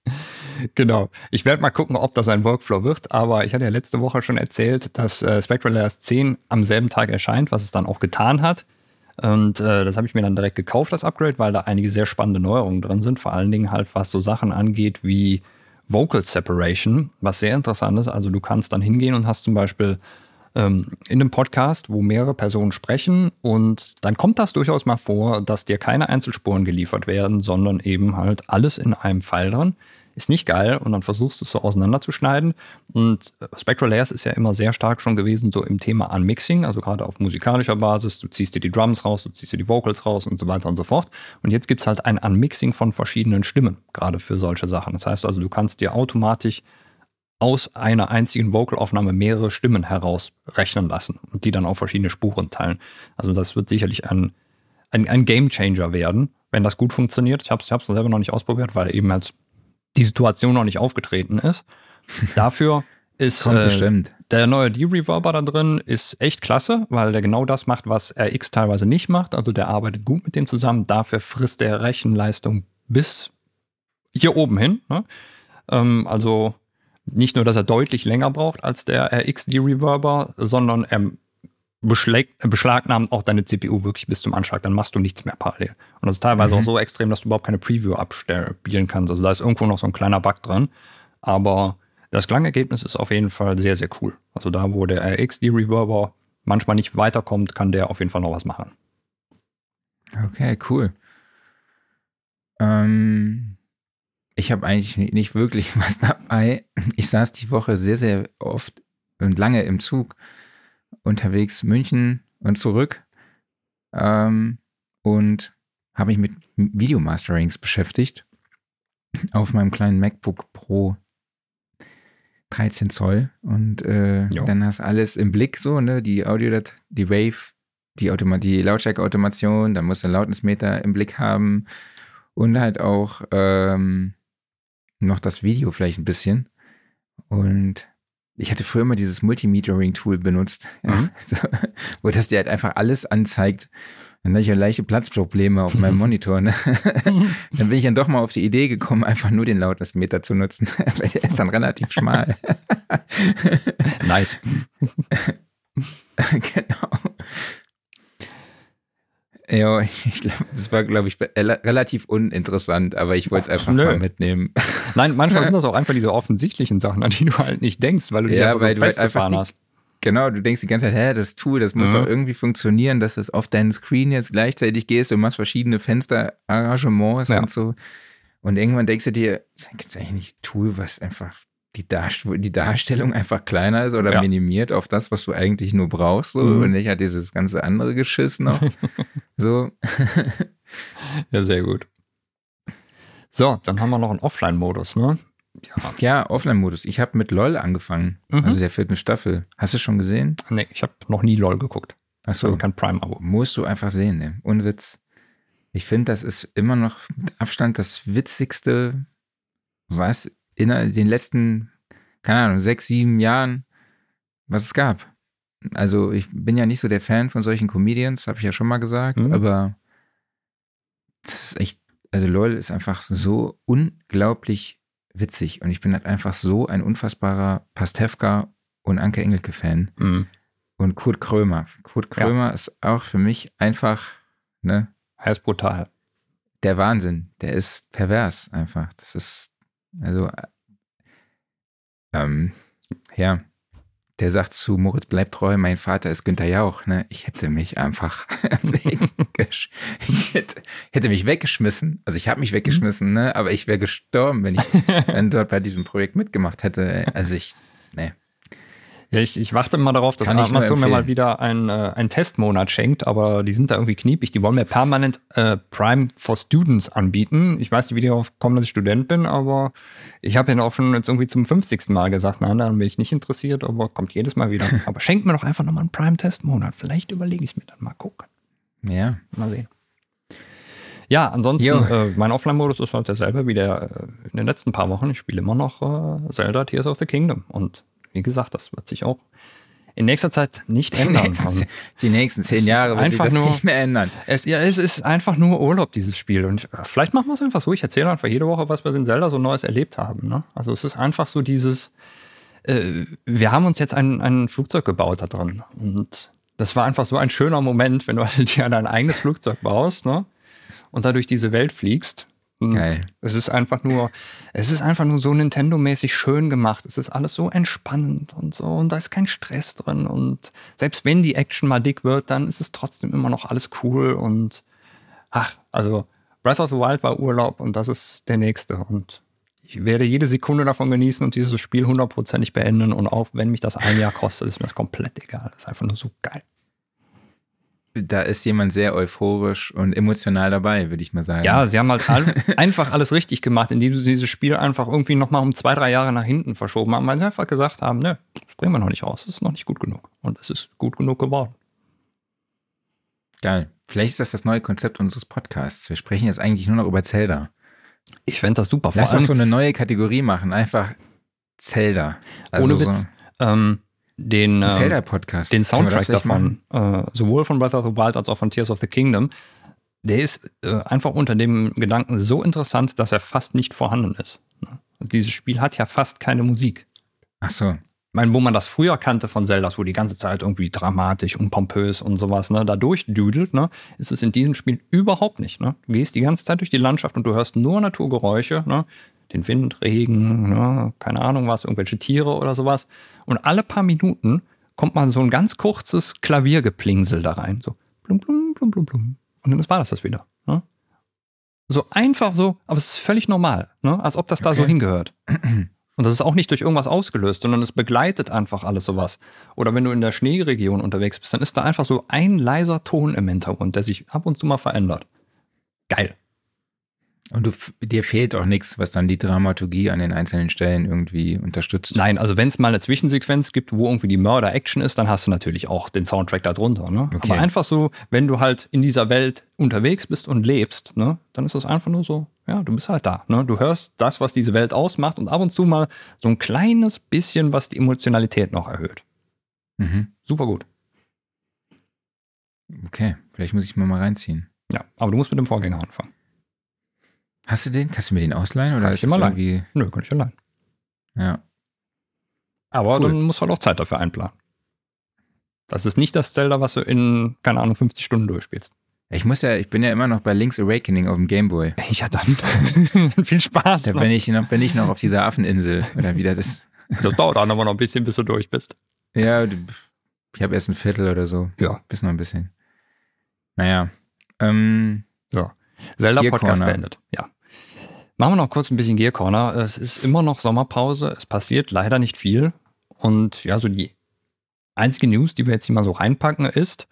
Genau. Ich werde mal gucken, ob das ein Workflow wird, aber ich hatte ja letzte Woche schon erzählt, dass äh, Spectral Layers 10 am selben Tag erscheint, was es dann auch getan hat. Und äh, das habe ich mir dann direkt gekauft, das Upgrade, weil da einige sehr spannende Neuerungen drin sind. Vor allen Dingen halt, was so Sachen angeht wie Vocal Separation, was sehr interessant ist. Also du kannst dann hingehen und hast zum Beispiel ähm, in einem Podcast, wo mehrere Personen sprechen und dann kommt das durchaus mal vor, dass dir keine Einzelspuren geliefert werden, sondern eben halt alles in einem Fall drin ist nicht geil und dann versuchst du es so auseinanderzuschneiden. Und Spectral Layers ist ja immer sehr stark schon gewesen, so im Thema Unmixing, also gerade auf musikalischer Basis. Du ziehst dir die Drums raus, du ziehst dir die Vocals raus und so weiter und so fort. Und jetzt gibt es halt ein Unmixing von verschiedenen Stimmen, gerade für solche Sachen. Das heißt also, du kannst dir automatisch aus einer einzigen Vocalaufnahme mehrere Stimmen herausrechnen lassen und die dann auf verschiedene Spuren teilen. Also das wird sicherlich ein, ein, ein Game Changer werden, wenn das gut funktioniert. Ich habe es selber noch nicht ausprobiert, weil eben als die Situation noch nicht aufgetreten ist. Dafür ist äh, der neue D-Reverber da drin ist echt klasse, weil der genau das macht, was RX teilweise nicht macht. Also der arbeitet gut mit dem zusammen. Dafür frisst der Rechenleistung bis hier oben hin. Ne? Ähm, also nicht nur, dass er deutlich länger braucht als der RX D-Reverber, sondern er beschlagnahmt auch deine CPU wirklich bis zum Anschlag, dann machst du nichts mehr parallel. Und das ist teilweise mhm. auch so extrem, dass du überhaupt keine Preview abspielen kannst. Also da ist irgendwo noch so ein kleiner Bug dran. Aber das Klangergebnis ist auf jeden Fall sehr, sehr cool. Also da, wo der RX-D-Reverber manchmal nicht weiterkommt, kann der auf jeden Fall noch was machen. Okay, cool. Ähm, ich habe eigentlich nicht wirklich was dabei. Ich saß die Woche sehr, sehr oft und lange im Zug unterwegs München und zurück ähm, und habe mich mit Videomasterings beschäftigt auf meinem kleinen MacBook Pro 13 Zoll und äh, dann hast alles im Blick so, ne, die Audio, die Wave, die, Automa die Lautstärke-Automation, dann musst du einen Lautnismeter im Blick haben und halt auch ähm, noch das Video vielleicht ein bisschen und ich hatte früher immer dieses Multimetering-Tool benutzt, mhm. so, wo das dir halt einfach alles anzeigt. Dann hatte ich ja leichte Platzprobleme auf meinem Monitor. Ne? dann bin ich dann doch mal auf die Idee gekommen, einfach nur den Lautnismeter zu nutzen, weil der ist dann relativ schmal. nice. genau. Ja, ich glaube, es war, glaube ich, relativ uninteressant, aber ich wollte es einfach Nö. mal mitnehmen. Nein, manchmal sind das auch einfach diese offensichtlichen Sachen, an die du halt nicht denkst, weil du die ja, einfach so festgefahren hast. genau, du denkst die ganze Zeit, hä, das Tool, das muss Mhm. doch irgendwie funktionieren, dass es auf deinen Screen jetzt gleichzeitig gehst und machst verschiedene Fensterarrangements Ja. und so. Und irgendwann denkst du dir, gibt es eigentlich nicht ein Tool, was einfach die, Darst die Darstellung einfach kleiner ist oder Ja. minimiert auf das, was du eigentlich nur brauchst, so Mhm. und nicht halt dieses ganze andere Geschiss noch. so, Ja, sehr gut. So, dann haben wir noch einen Offline-Modus, ne? Ja. ja, Offline-Modus. Ich habe mit LOL angefangen, Mhm. also der vierten Staffel. Hast du schon gesehen? Nee, ich habe noch nie LOL geguckt. Achso. kein Prime-Abo. Musst du einfach sehen, ne? Ohne Witz. Ich finde, das ist immer noch mit Abstand das Witzigste, was in den letzten, keine Ahnung, sechs, sieben Jahren, was es gab. Also ich bin ja nicht so der Fan von solchen Comedians, habe ich ja schon mal gesagt, Mhm. aber das ist echt, also LOL ist einfach so unglaublich witzig und ich bin halt einfach so ein unfassbarer Pastewka und Anke Engelke-Fan. Mhm. Und Kurt Krömer. Kurt Ja. Krömer ist auch für mich einfach ne, Er ist brutal. der Wahnsinn. Der ist pervers einfach. Das ist, also, äh, ähm, ja, der sagt zu Moritz, bleib treu, mein Vater ist Günther Jauch. Ne? Ich hätte mich einfach weggesch ich hätte, hätte mich weggeschmissen. Also ich habe mich weggeschmissen, ne? aber ich wäre gestorben, wenn ich dann dort bei diesem Projekt mitgemacht hätte. Also ich, ne. Ja, ich, ich warte mal darauf, dass Amazon mir mal wieder einen, äh, einen Testmonat schenkt, aber die sind da irgendwie kniepig. Die wollen mir permanent äh, Prime for Students anbieten. Ich weiß nicht, wie die darauf kommen, dass ich Student bin, aber ich habe ihnen auch schon jetzt irgendwie zum 50. Mal gesagt, nein, dann bin ich nicht interessiert, aber kommt jedes Mal wieder. aber schenkt mir doch einfach nochmal einen Prime-Testmonat. Vielleicht überlege ich es mir dann mal gucken. Ja, Mal sehen. Ja, ansonsten, äh, mein Offline-Modus ist halt derselbe wie der äh, in den letzten paar Wochen. Ich spiele immer noch äh, Zelda Tears of the Kingdom. Und wie gesagt, das wird sich auch in nächster Zeit nicht die ändern. nächsten, Also, die nächsten zehn Jahre wird sich einfach das nur- nicht mehr ändern. es, ja, es ist einfach nur Urlaub, dieses Spiel. Und äh, vielleicht machen wir es einfach so. Ich erzähle einfach jede Woche, was wir in Zelda so Neues erlebt haben. Ne? Also es ist einfach so dieses, äh, wir haben uns jetzt ein, ein Flugzeug gebaut da drin. Und das war einfach so ein schöner Moment, wenn du halt dir dein eigenes Flugzeug baust ne? und da durch diese Welt fliegst. Und Geil. Es ist einfach nur, es ist einfach nur so Nintendo-mäßig schön gemacht. Es ist alles so entspannend und so und da ist kein Stress drin und selbst wenn die Action mal dick wird, dann ist es trotzdem immer noch alles cool und ach, also Breath of the Wild war Urlaub und das ist der nächste und ich werde jede Sekunde davon genießen und dieses Spiel hundertprozentig beenden und auch wenn mich das ein Jahr kostet, ist mir das komplett egal. Das ist einfach nur so geil. Da ist jemand sehr euphorisch und emotional dabei, würde ich mal sagen. Ja, sie haben halt einfach alles richtig gemacht, indem sie dieses Spiel einfach irgendwie nochmal um zwei, drei Jahre nach hinten verschoben haben, weil sie einfach gesagt haben, ne, das bringen wir noch nicht raus, das ist noch nicht gut genug. Und es ist gut genug geworden. Geil. Vielleicht ist das das neue Konzept unseres Podcasts. Wir sprechen jetzt eigentlich nur noch über Zelda. Ich fände das super. Vor Lass allem, so eine neue Kategorie machen. Einfach Zelda. Also ohne Witz, So ähm, den, ähm, Zelda-Podcast. den Soundtrack davon, äh, sowohl von Breath of the Wild als auch von Tears of the Kingdom, der ist äh, einfach unter dem Gedanken so interessant, dass er fast nicht vorhanden ist. ne? Und Dieses Spiel hat ja fast keine Musik. Ach so. Ich meine, wo man das früher kannte von Zelda, wo die ganze Zeit irgendwie dramatisch und pompös und sowas, ne, da durchdüdelt, ne, ist es in diesem Spiel überhaupt nicht, ne. Du gehst die ganze Zeit durch die Landschaft und du hörst nur Naturgeräusche, ne, den Wind, Regen, ne, keine Ahnung was, irgendwelche Tiere oder sowas. Und alle paar Minuten kommt mal so ein ganz kurzes Klaviergeplingsel da rein, so blum, blum, blum, blum, blum. Und dann war das das wieder, ne. So einfach so, aber es ist völlig normal, ne, als ob das da so hingehört. Und das ist auch nicht durch irgendwas ausgelöst, sondern es begleitet einfach alles sowas. Oder wenn du in der Schneeregion unterwegs bist, dann ist da einfach so ein leiser Ton im Hintergrund, der sich ab und zu mal verändert. Geil. Und du, dir fehlt auch nichts, was dann die Dramaturgie an den einzelnen Stellen irgendwie unterstützt. Nein, also wenn es mal eine Zwischensequenz gibt, wo irgendwie die Mörder-Action ist, dann hast du natürlich auch den Soundtrack da drunter. Ne? Okay. Aber einfach so, wenn du halt in dieser Welt unterwegs bist und lebst, ne, dann ist das einfach nur so, ja, du bist halt da. Ne? Du hörst das, was diese Welt ausmacht und ab und zu mal so ein kleines bisschen, was die Emotionalität noch erhöht. Mhm. Super gut. Okay, vielleicht muss ich mir mal reinziehen. Ja, aber du musst mit dem Vorgänger anfangen. Hast du den? Kannst du mir den ausleihen? Oder Kann ist ich mal irgendwie. Nö, kann ich allein. Ja. Aber Cool. dann musst du halt auch Zeit dafür einplanen. Das ist nicht das Zelda, was du in, keine Ahnung, 50 Stunden durchspielst. Ich muss ja, ich bin ja immer noch bei Link's Awakening auf dem Gameboy. Ja, dann viel Spaß. Da bin ich, noch, bin ich noch auf dieser Affeninsel. Oder wieder das. Das dauert dann aber noch ein bisschen, bis du durch bist. Ja, Ich habe erst ein Viertel oder so. Ja. Bis noch ein bisschen. Naja. Ähm, So. Zelda Podcast Corner. beendet. Ja. Machen wir noch kurz ein bisschen Gear Corner. Es ist immer noch Sommerpause. Es passiert leider nicht viel. Und ja, so die einzige News, die wir jetzt hier mal so reinpacken, ist,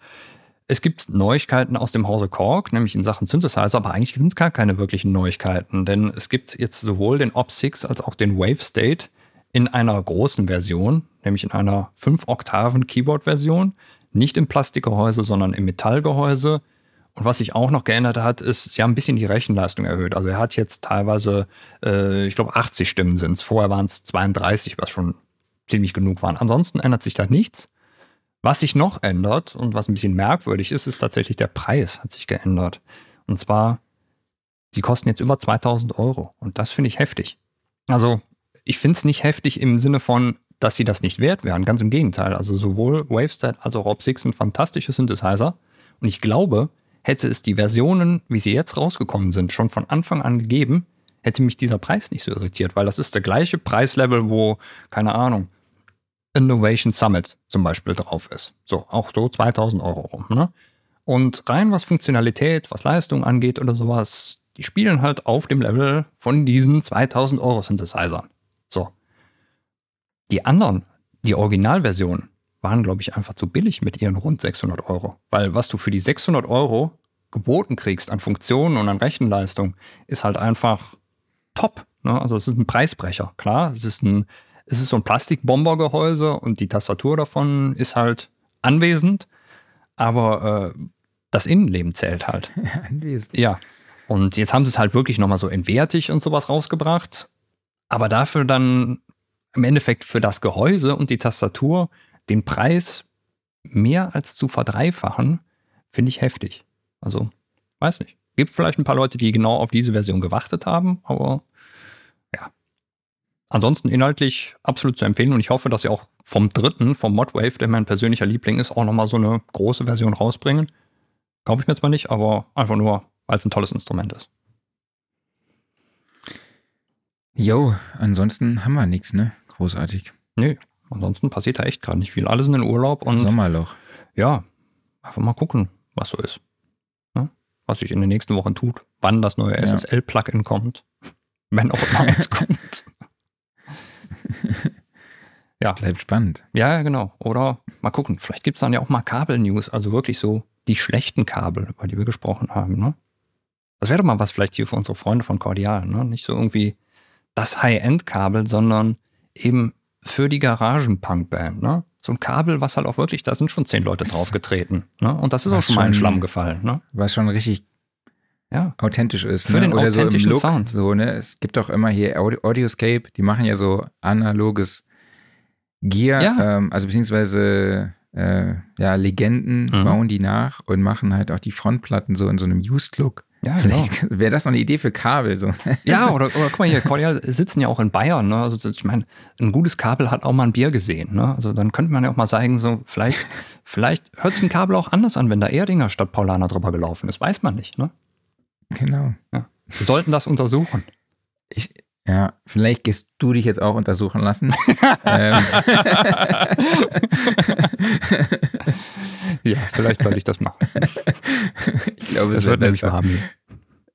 es gibt Neuigkeiten aus dem Hause Korg, nämlich in Sachen Synthesizer, aber eigentlich sind es gar keine wirklichen Neuigkeiten, denn es gibt jetzt sowohl den Op6 als auch den Wave State in einer großen Version, nämlich in einer 5 Oktaven Keyboard-Version, nicht im Plastikgehäuse, sondern im Metallgehäuse. Und was sich auch noch geändert hat, ist, sie haben ein bisschen die Rechenleistung erhöht. Also er hat jetzt teilweise, äh, ich glaube, 80 Stimmen sind es. Vorher waren es 32, was schon ziemlich genug waren. Ansonsten ändert sich da nichts. Was sich noch ändert und was ein bisschen merkwürdig ist, ist tatsächlich der Preis hat sich geändert. Und zwar, die kosten jetzt über 2000 Euro. Und das finde ich heftig. Also, ich finde es nicht heftig im Sinne von, dass sie das nicht wert wären. Ganz im Gegenteil. Also sowohl Wavestat als auch Op6 sind fantastische Synthesizer. Und ich glaube, hätte es die Versionen, wie sie jetzt rausgekommen sind, schon von Anfang an gegeben, hätte mich dieser Preis nicht so irritiert, weil das ist der gleiche Preislevel, wo, keine Ahnung, Innovation Summit zum Beispiel drauf ist. So, auch so 2000 Euro rum. Ne? Und rein was Funktionalität, was Leistung angeht oder sowas, die spielen halt auf dem Level von diesen 2000 Euro Synthesizern. So. Die anderen, die Originalversionen, waren, glaube ich, einfach zu billig mit ihren rund 600 Euro. Weil was du für die 600 Euro geboten kriegst an Funktionen und an Rechenleistung, ist halt einfach top. Ne? Also es ist ein Preisbrecher, klar. Es ist ein, es ist so ein Plastikbombergehäuse und die Tastatur davon ist halt anwesend, aber äh, das Innenleben zählt halt. anwesend. Ja. Und jetzt haben sie es halt wirklich nochmal so in wertig und sowas rausgebracht. Aber dafür dann im Endeffekt für das Gehäuse und die Tastatur den Preis mehr als zu verdreifachen, finde ich heftig. Also, weiß nicht. Gibt vielleicht ein paar Leute, die genau auf diese Version gewartet haben, aber ja. Ansonsten inhaltlich absolut zu empfehlen und ich hoffe, dass sie auch vom dritten, vom Modwave, der mein persönlicher Liebling ist, auch nochmal so eine große Version rausbringen. Kaufe ich mir zwar nicht, aber einfach nur, weil es ein tolles Instrument ist. Jo, ansonsten haben wir nichts, ne? Großartig. Nö, ansonsten passiert da echt gerade nicht viel. Alle sind in Urlaub und Sommerloch. ja, einfach mal gucken, was so ist. Ne? Was sich in den nächsten Wochen tut. Wann das neue Ja. SSL-Plugin kommt. Wenn auch immer eins kommt. Ja. Bleibt spannend. Ja, ja, genau. Oder mal gucken, vielleicht gibt es dann ja auch mal Kabel-News, also wirklich so die schlechten Kabel, über die wir gesprochen haben. Ne? Das wäre doch mal was vielleicht hier für unsere Freunde von Cordial. Ne? Nicht so irgendwie das High-End-Kabel, sondern eben für die Garagen-Punk-Band. Ne? So ein Kabel, was halt auch wirklich, da sind schon zehn Leute draufgetreten. Ne? Und das ist auch Was schon mal in Schlamm gefallen. Ne? Was schon richtig Ja. authentisch ist. Für ne? den Oder so im authentischen Look, Sound. So, ne? Es gibt auch immer hier Audi Audioscape, die machen ja so analoges Gear, Ja. ähm, also beziehungsweise äh, ja, Legenden Mhm. bauen die nach und machen halt auch die Frontplatten so in so einem Used-Look. Ja, genau. Vielleicht wäre das noch eine Idee für Kabel. So. Ja, oder, oder guck mal hier, Cordial sitzen ja auch in Bayern. Ne? Also ich meine, ein gutes Kabel hat auch mal ein Bier gesehen. Ne? Also dann könnte man ja auch mal sagen, so vielleicht, vielleicht hört sich ein Kabel auch anders an, wenn da Erdinger statt Paulaner drüber gelaufen ist. Weiß man nicht. Ne? Genau. Wir sollten das untersuchen. Ich, ja, vielleicht gehst du dich jetzt auch untersuchen lassen. ähm, Ja, vielleicht soll ich das machen. ich glaube, Das es wird nämlich warm hier.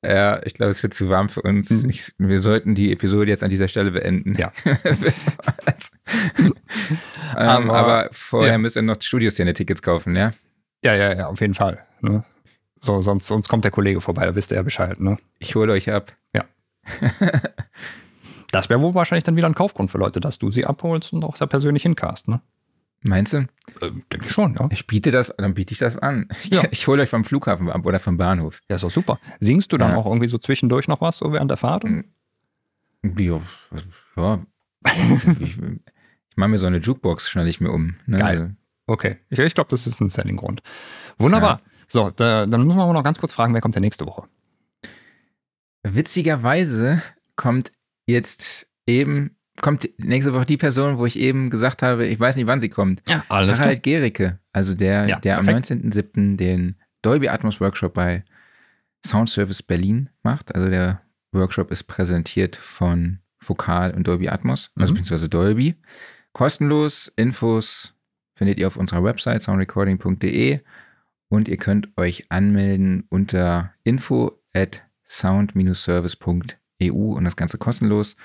Ja, ich glaube, es wird zu warm für uns. Mhm. Ich, wir sollten die Episode jetzt an dieser Stelle beenden. Ja. ähm, Aber- aber, vorher ja. müsst ihr noch Studioszene-Tickets kaufen, ja? Ja, ja, ja, auf jeden Fall. Ne? So, sonst, sonst kommt der Kollege vorbei, da wisst ihr ja Bescheid. Ne? Ich hole euch ab. Das wäre wohl wahrscheinlich dann wieder ein Kaufgrund für Leute, dass du sie abholst und auch da persönlich hincast. Ne? Meinst du? Ähm, denke ich schon, ja. Ich biete das, dann biete ich das an. Ja. Ich hole euch vom Flughafen ab oder vom Bahnhof. Ja, ist doch super. Singst du dann Ja. auch irgendwie so zwischendurch noch was, so während der Fahrt? Ja, ja. ich, ich mache mir so eine Jukebox, schnalle ich mir um. Ne? Geil. Okay, ich, ich glaube, das ist ein Selling-Grund. Wunderbar. So, da, dann müssen wir aber noch ganz kurz fragen, wer kommt denn nächste Woche? Witzigerweise kommt jetzt eben, kommt nächste Woche die Person, wo ich eben gesagt habe, ich weiß nicht, wann sie kommt. Ja, alles Harald Gericke, also der, Ja, der am perfekt. 19.07. den Dolby Atmos Workshop bei Sound Service Berlin macht. Also der Workshop ist präsentiert von Vokal und Dolby Atmos, also Mhm. beziehungsweise Dolby. Kostenlos, Infos findet ihr auf unserer Website soundrecording.de und ihr könnt euch anmelden unter info at sound-service.eu und das Ganze kostenlos.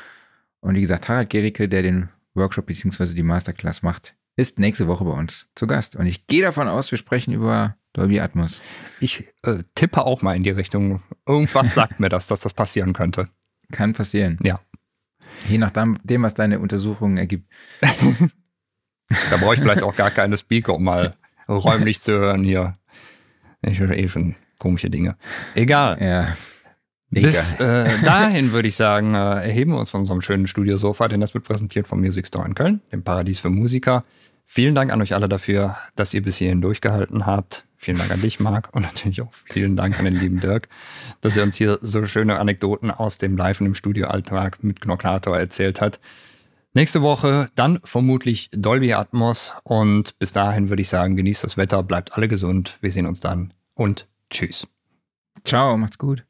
Und wie gesagt, Harald Gericke, der den Workshop bzw. die Masterclass macht, ist nächste Woche bei uns zu Gast. Und ich gehe davon aus, wir sprechen über Dolby Atmos. Ich äh, tippe auch mal in die Richtung. Irgendwas sagt mir das, dass das passieren könnte. Kann passieren. Ja. Je nachdem, was deine Untersuchungen ergibt. da brauche ich vielleicht auch gar keine Speaker, um mal räumlich zu hören hier. Ich höre eh schon komische Dinge. Egal. Ja. Bis äh, dahin würde ich sagen, äh, erheben wir uns von unserem schönen Studiosofa, denn das wird präsentiert vom Music Store in Köln, dem Paradies für Musiker. Vielen Dank an euch alle dafür, dass ihr bis hierhin durchgehalten habt. Vielen Dank an dich, Marc, und natürlich auch vielen Dank an den lieben Dirk, dass er uns hier so schöne Anekdoten aus dem Live- und im Studioalltag mit Knocklator erzählt hat. Nächste Woche dann vermutlich Dolby Atmos und bis dahin würde ich sagen, genießt das Wetter, bleibt alle gesund. Wir sehen uns dann und tschüss. Ciao, macht's gut.